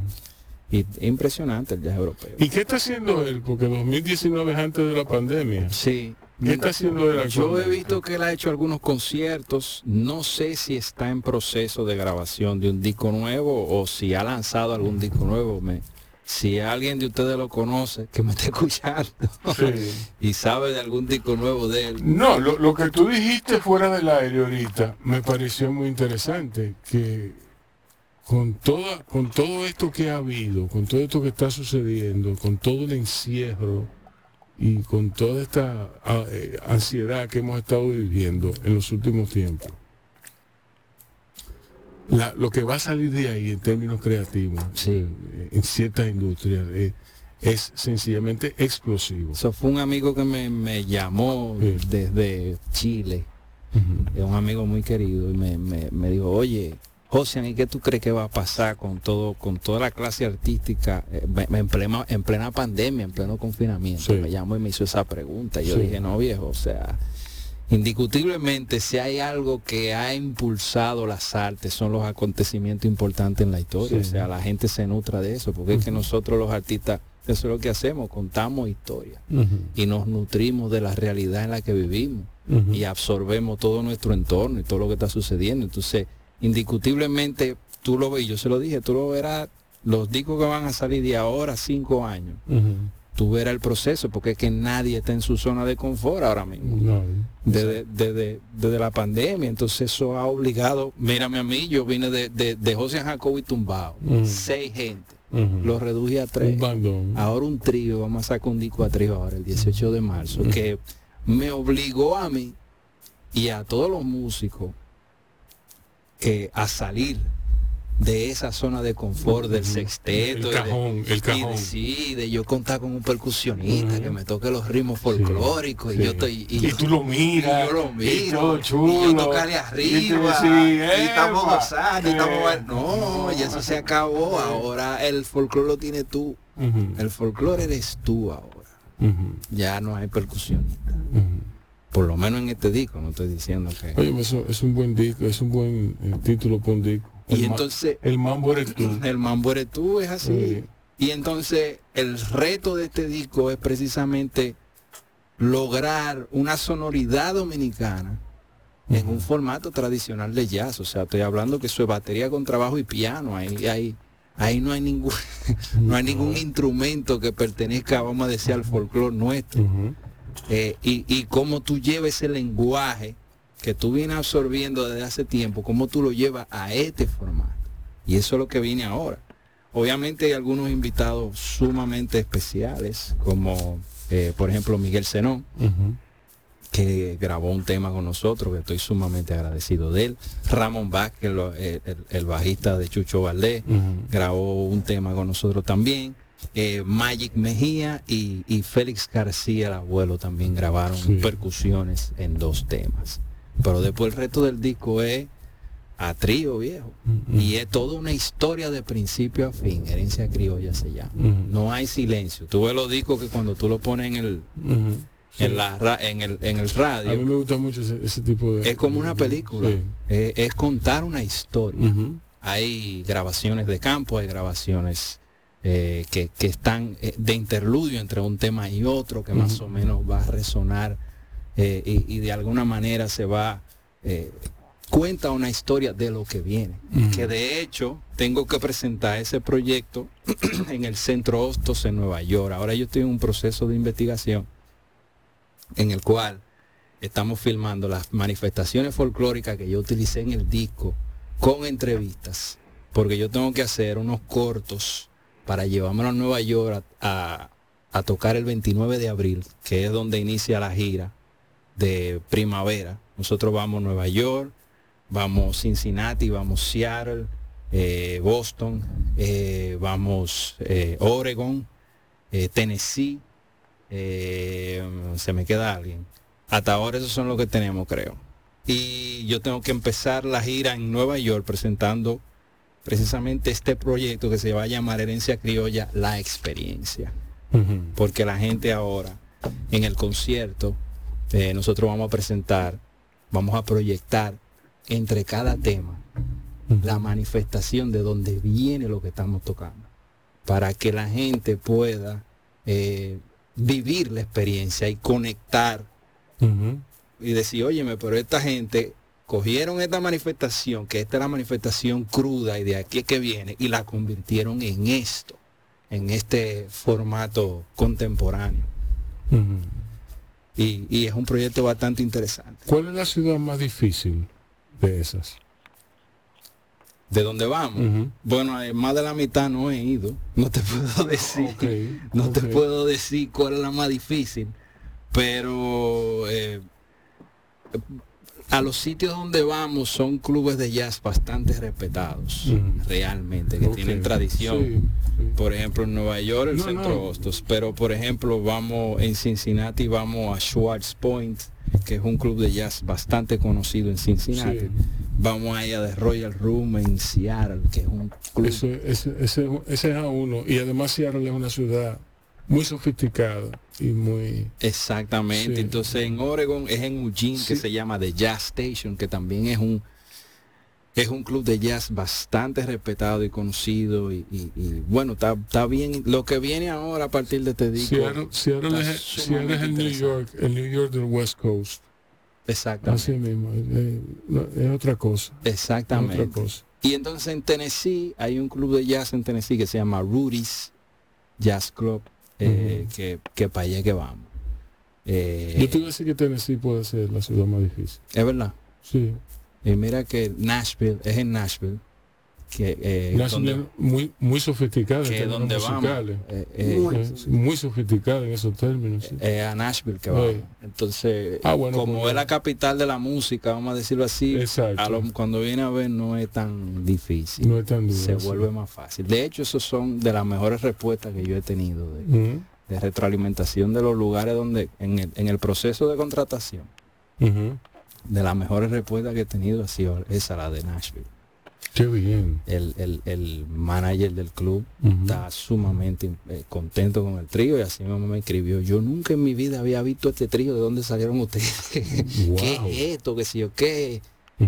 Sí. Y impresionante el jazz europeo. ¿Y qué está haciendo él? Porque 2019 es antes de la pandemia. Sí. ¿Qué está haciendo él Yo he visto que él ha hecho algunos conciertos. No sé si está en proceso de grabación de un disco nuevo o si ha lanzado algún disco nuevo. Me, si alguien de ustedes lo conoce, que me esté escuchando Sí. y sabe de algún disco nuevo de él. No, lo, lo que tú dijiste fuera del aire ahorita me pareció muy interesante, que con toda, con todo esto que ha habido, con todo esto que está sucediendo, con todo el encierro y con toda esta ah, eh, ansiedad que hemos estado viviendo en los últimos tiempos, la- lo que va a salir de ahí en términos creativos, Sí. eh, en ciertas industrias, eh, es sencillamente explosivo. Eso fue un amigo que me, me llamó Sí. desde Chile. Es un amigo muy querido y me, me, me dijo, oye, José, ¿y qué tú crees que va a pasar con todo, con toda la clase artística eh, en, plena, en plena pandemia, en pleno confinamiento? Sí. Me llamó y me hizo esa pregunta. Y yo Sí. dije, no viejo, o sea, indiscutiblemente si hay algo que ha impulsado las artes son los acontecimientos importantes en la historia. Sí. O sea, la gente se nutra de eso, porque es que nosotros los artistas, eso es lo que hacemos, contamos historias y nos nutrimos de la realidad en la que vivimos y absorbemos todo nuestro entorno y todo lo que está sucediendo. Entonces, indiscutiblemente, tú lo ves, yo se lo dije, tú lo verás, los discos que van a salir de ahora cinco años, tú verás el proceso, porque es que nadie está en su zona de confort ahora mismo. No. Desde, desde, desde la pandemia, entonces eso ha obligado, mírame a mí, yo vine de, de, de José Jacobi tumbado, Mm. seis gente, Ujú. lo reduje a tres. Un. Ahora un trío, vamos a sacar un disco a trío ahora, el 18 de marzo, que me obligó a mí y a todos los músicos eh, a salir de esa zona de confort del sexteto. El y de- cajón, el y cajón. de, sí, de yo contar con un percusionista que me toque los ritmos folclóricos Sí. y yo estoy... Y tú lo miras, y yo lo y miro, todo chulo, y yo tocarle arriba, y, estamos gozando, y estamos... Eh, bail- No, y eso se acabó, ahora el folclore lo tienes tú. El folclore eres tú ahora. Ya no hay percusionista. Por lo menos en este disco, no estoy diciendo que... Oye, eso es un buen disco, es un buen eh, título para un disco. Y El ma- entonces, el mambo eres tú. el mambo eres tú, es así. Sí. Y entonces, el reto de este disco es precisamente lograr una sonoridad dominicana en un formato tradicional de jazz. O sea, estoy hablando que eso es batería con trabajo y piano. Ahí, ahí, ahí no hay ningún, no hay ningún instrumento que pertenezca, vamos a decir, al folclore nuestro. Eh, y, y cómo tú lleves ese lenguaje que tú vienes absorbiendo desde hace tiempo, cómo tú lo llevas a este formato. Y eso es lo que viene ahora. Obviamente hay algunos invitados sumamente especiales, como eh, por ejemplo Miguel Zenón, Ujú. que grabó un tema con nosotros, que estoy sumamente agradecido de él. Ramón Vázquez, el, el- el bajista de Chucho Valdés, grabó un tema con nosotros también. Eh, Magic Mejía y, y Félix García, el abuelo, también grabaron Sí. percusiones en dos temas. Pero después el resto del disco es a trío viejo. Y es toda una historia de principio a fin. Herencia criolla se llama. Ujú. No hay silencio. Tú ves los discos que cuando tú lo pones en el. Sí. en la, en el, en el A mí radio, me gusta mucho ese, ese tipo de... es como una película. Sí. Eh, es contar una historia. Ujú. Hay grabaciones de campo, hay grabaciones eh, que, que están eh, de interludio entre un tema y otro, que más o menos va a resonar eh, y, y de alguna manera se va eh, cuenta una historia de lo que viene. Que de hecho tengo que presentar ese proyecto en el Centro Hostos en Nueva York. Ahora yo estoy en un proceso de investigación en el cual estamos filmando las manifestaciones folclóricas que yo utilicé en el disco con entrevistas, porque yo tengo que hacer unos cortos para llevármelo a Nueva York a, a- a tocar el 29 de abril, que es donde inicia la gira de primavera. Nosotros vamos a Nueva York, vamos Cincinnati, vamos Seattle, eh, Boston, eh, vamos eh, Oregon, eh, Tennessee, se me queda alguien. Hasta ahora esos son los que tenemos, creo. Y yo tengo que empezar la gira en Nueva York presentando precisamente este proyecto que se va a llamar Herencia Criolla, la experiencia. Porque la gente ahora, en el concierto, eh, nosotros vamos a presentar, vamos a proyectar entre cada tema la manifestación de donde viene lo que estamos tocando. Para que la gente pueda eh, vivir la experiencia y conectar y decir, óyeme, pero esta gente cogieron esta manifestación, que esta es la manifestación cruda y de aquí es que viene, y la convirtieron en esto, en este formato contemporáneo. Y, y es un proyecto bastante interesante. ¿Cuál es la ciudad más difícil de esas? ¿De dónde vamos? Bueno, más de la mitad no he ido. No te puedo decir. no te puedo decir cuál es la más difícil. Pero eh, a los sitios donde vamos son clubes de jazz bastante respetados. Realmente, que tienen tradición. sí, Por ejemplo, en Nueva York, el No, Centro no. Hostos. Pero, por ejemplo, vamos en Cincinnati, vamos a Schwartz Point, que es un club de jazz bastante conocido en Cincinnati. Sí. Vamos allá de Royal Room en Seattle, que es un club. Ese, ese, ese, ese es a uno. Y además Seattle es una ciudad muy sofisticada y muy... Exactamente. Sí. Entonces en Oregon es en Eugene que se llama The Jazz Station, que también es un es un club de jazz bastante respetado y conocido y, y- y, bueno, está está bien. Lo que viene ahora a partir de este disco. Seattle, Seattle es, Seattle es el New. York, el New York del West Coast. Exactamente. Así mismo, es otra cosa. Exactamente. Otra cosa. Y entonces en Tennessee hay un club de jazz en Tennessee que se llama Rudy's Jazz Club, eh, que, que para allá que vamos. Eh, Yo te iba a decir que Tennessee puede ser la ciudad más difícil. es verdad. Sí. Y mira que Nashville, es en Nashville, que, eh, donde, muy, muy sofisticada que donde vamos. musicales. Eh, eh, Muy. Eh, muy sofisticada en esos términos. sí. eh, a Nashville que vamos. Entonces, Ah, bueno, como pues, es la capital de la música, vamos a decirlo así, a lo- cuando viene a ver no es tan difícil. No es tan se vuelve más fácil. De hecho, esos son de las mejores respuestas que yo he tenido de, retroalimentación de los lugares donde, en el, en el proceso de contratación, de las mejores respuestas que he tenido ha sido esa, la de Nashville. Qué bien. El, el, el manager del club está sumamente eh, contento con el trío y así mismo me escribió. Yo nunca en mi vida había visto este trío, ¿de dónde salieron ustedes? ¿Qué es esto? ¿Qué sé yo qué?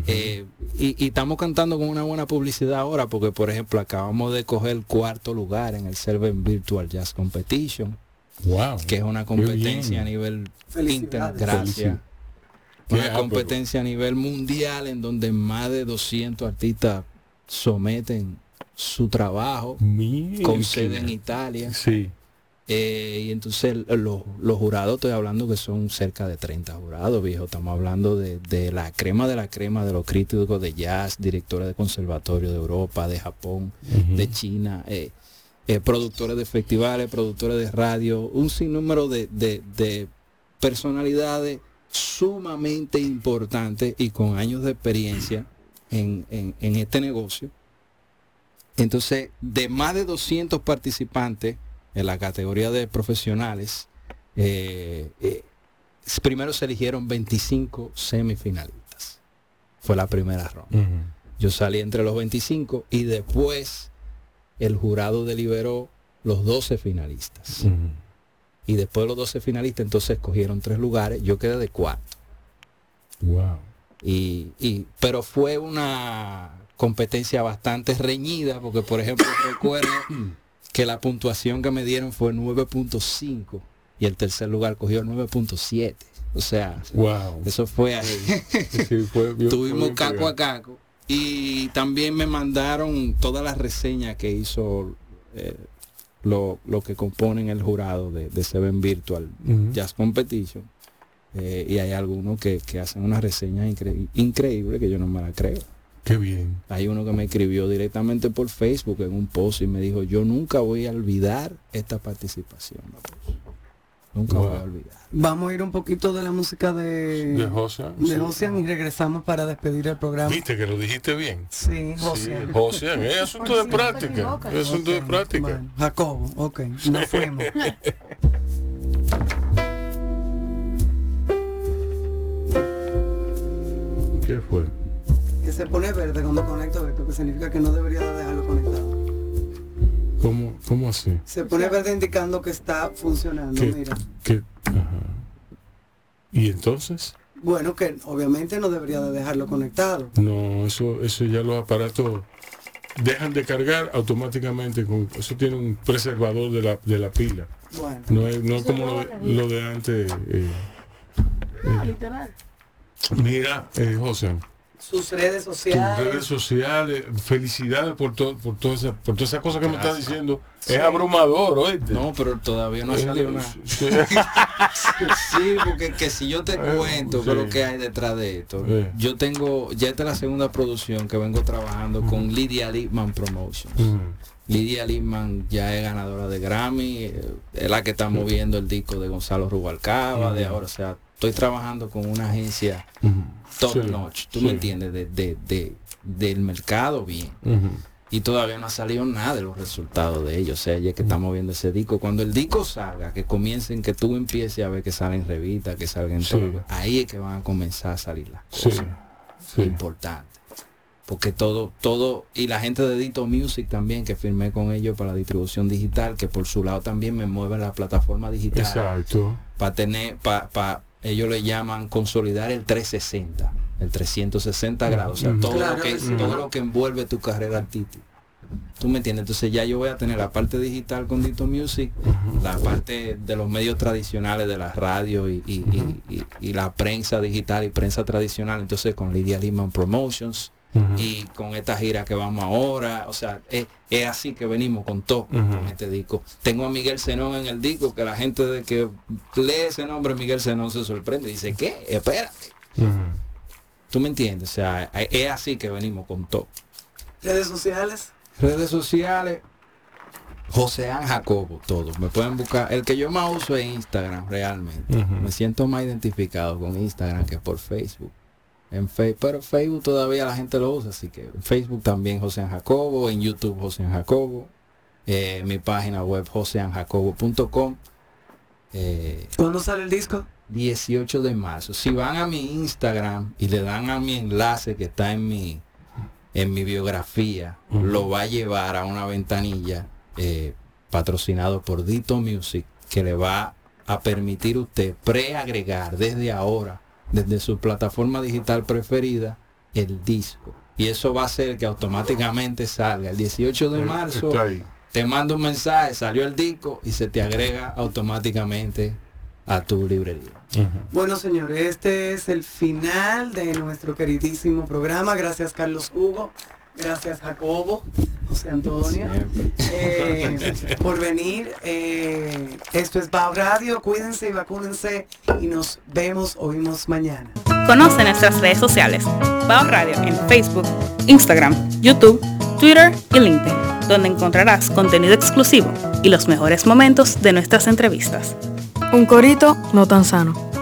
Eh, y, y estamos cantando con una buena publicidad ahora porque, por ejemplo, acabamos de coger el cuarto lugar en el Server Virtual Jazz Competition, wow. que es una competencia a nivel Felicidades. inter, gracias. Una competencia a nivel mundial en donde más de 200 artistas someten su trabajo Mierda. con sede en Italia. Sí. Eh, y entonces los, los jurados, estoy hablando que son cerca de 30 jurados, viejo. Estamos hablando de, de la crema de la crema de los críticos de jazz, directores de conservatorio de Europa, de Japón, de China, eh, eh, productores de festivales, productores de radio, un sinnúmero de, de- de personalidades sumamente importantes y con años de experiencia en, en- en este negocio. Entonces, de más de 200 participantes en la categoría de profesionales, eh, eh, primero se eligieron 25 semifinalistas. Fue la primera ronda. Yo salí entre los 25 y después el jurado deliberó los 12 finalistas. Y después de los 12 finalistas, entonces escogieron tres lugares. Yo quedé de cuarto. Wow. Y, y- pero fue una competencia bastante reñida, porque por ejemplo recuerdo que la puntuación que me dieron fue 9.5 y el tercer lugar cogió 9.7. O sea, Wow. eso fue ahí. Sí, fue bien- Tuvimos fue caco a caco. Y también me mandaron todas las reseñas que hizo eh, lo, lo que componen el jurado de, de Seven Virtual. Jazz Competition. Eh, y hay algunos que, que hacen unas reseñas incre- increíbles que yo no me la creo. Qué bien. Hay uno que me escribió directamente por Facebook en un post y me dijo, yo nunca voy a olvidar esta participación. Nunca voy a olvidar. Vamos a ir un poquito de la música de, De José. de sí. Josian y regresamos para despedir el programa. Viste que lo dijiste bien. Sí, Sí, Josian. José, es asunto de práctica. Es asunto de práctica. bueno, Jacobo, ok, nos fuimos. ¿Qué fue? que se pone verde cuando conecto esto, que significa que no debería de dejarlo conectado. ¿Cómo, cómo así? Se pone verde indicando que está funcionando, ¿Qué? mira. ¿Qué? Ajá. ¿Y entonces? Bueno, que obviamente no debería de dejarlo conectado. No, eso, eso ya los aparatos dejan de cargar automáticamente. Con, eso tiene un preservador de la, de la pila. Bueno, No es, no es como lo de, lo de antes. eh, Literal. Mira, eh, José, sus redes tus sociales. redes sociales, felicidades por, todo por, toda esa, por todas esas cosas que me estás diciendo. Es abrumador, oíste. No, pero todavía no ha Eh, salido nada. sí. Sí, porque que si yo te Eh, cuento sí. lo que hay detrás de esto, Eh. yo tengo, ya esta es la segunda producción que vengo trabajando con Lydia Lipman Promotions. Mm. Lidia Lipman ya es ganadora de Grammy, eh, es la que está moviendo el disco de Gonzalo Rubalcaba, de ahora, o sea, estoy trabajando con una agencia Ujú. top Sí, notch, tú sí. me entiendes, de, de- de- del mercado bien. Y todavía no ha salido nada de los resultados de ellos. O sea, ya que estamos viendo ese disco. Cuando el disco salga, que comiencen, que tú empieces a ver que salen revistas, que salgan Sí. todo, ahí es que van a comenzar a salir las cosas importantes. Porque todo, todo, y la gente de Dito Music también, que firmé con ellos para la distribución digital, que por su lado también me mueve la plataforma digital Exacto. para tener, para, ellos le llaman consolidar el 360, el 360 grados, o sea, todo, Claro lo que, sí. todo lo que envuelve tu carrera artística. ¿Tú me entiendes? Entonces ya yo voy a tener la parte digital con Dito Music, la parte de los medios tradicionales de la radio y, y- y- y- la prensa digital y prensa tradicional, entonces con Lydia Lehman Promotions Y con esta gira que vamos ahora, o sea, es, es así que venimos con todo Ujú. con este disco. Tengo a Miguel Zenón en el disco, que la gente de que lee ese nombre Miguel Zenón se sorprende, dice, ¿qué? Espérate. ¿Tú me entiendes? O sea, es así que venimos con todo. Redes sociales. Redes sociales, José An Jacobo, todos. Me pueden buscar. El que yo más uso es Instagram, realmente. Me siento más identificado con Instagram que por Facebook. En Fe- pero Facebook todavía la gente lo usa, así que en Facebook también José Jacobo, en YouTube José Jacobo, eh, mi página web joseanjacobo.com. Eh, ¿Cuándo sale el disco? 18 de marzo. Si van a mi Instagram y le dan a mi enlace que está en mi en mi biografía, lo va a llevar a una ventanilla eh, patrocinado por Dito Music que le va a permitir usted preagregar desde ahora, desde su plataforma digital preferida, el disco. Y eso va a hacer que automáticamente salga el 18 de marzo Está ahí. te manda un mensaje, salió el disco y se te agrega automáticamente a tu librería. Bueno, señores, este es el final de nuestro queridísimo programa. Gracias, Carlos Hugo. Gracias, Jacobo, José Antonio, eh, por venir. Eh, esto es Bao Radio. Cuídense y vacúnense. Y nos vemos, oímos mañana. Conoce nuestras redes sociales. Bao Radio en Facebook, Instagram, YouTube, Twitter y LinkedIn, donde encontrarás contenido exclusivo y los mejores momentos de nuestras entrevistas. Un corito no tan sano.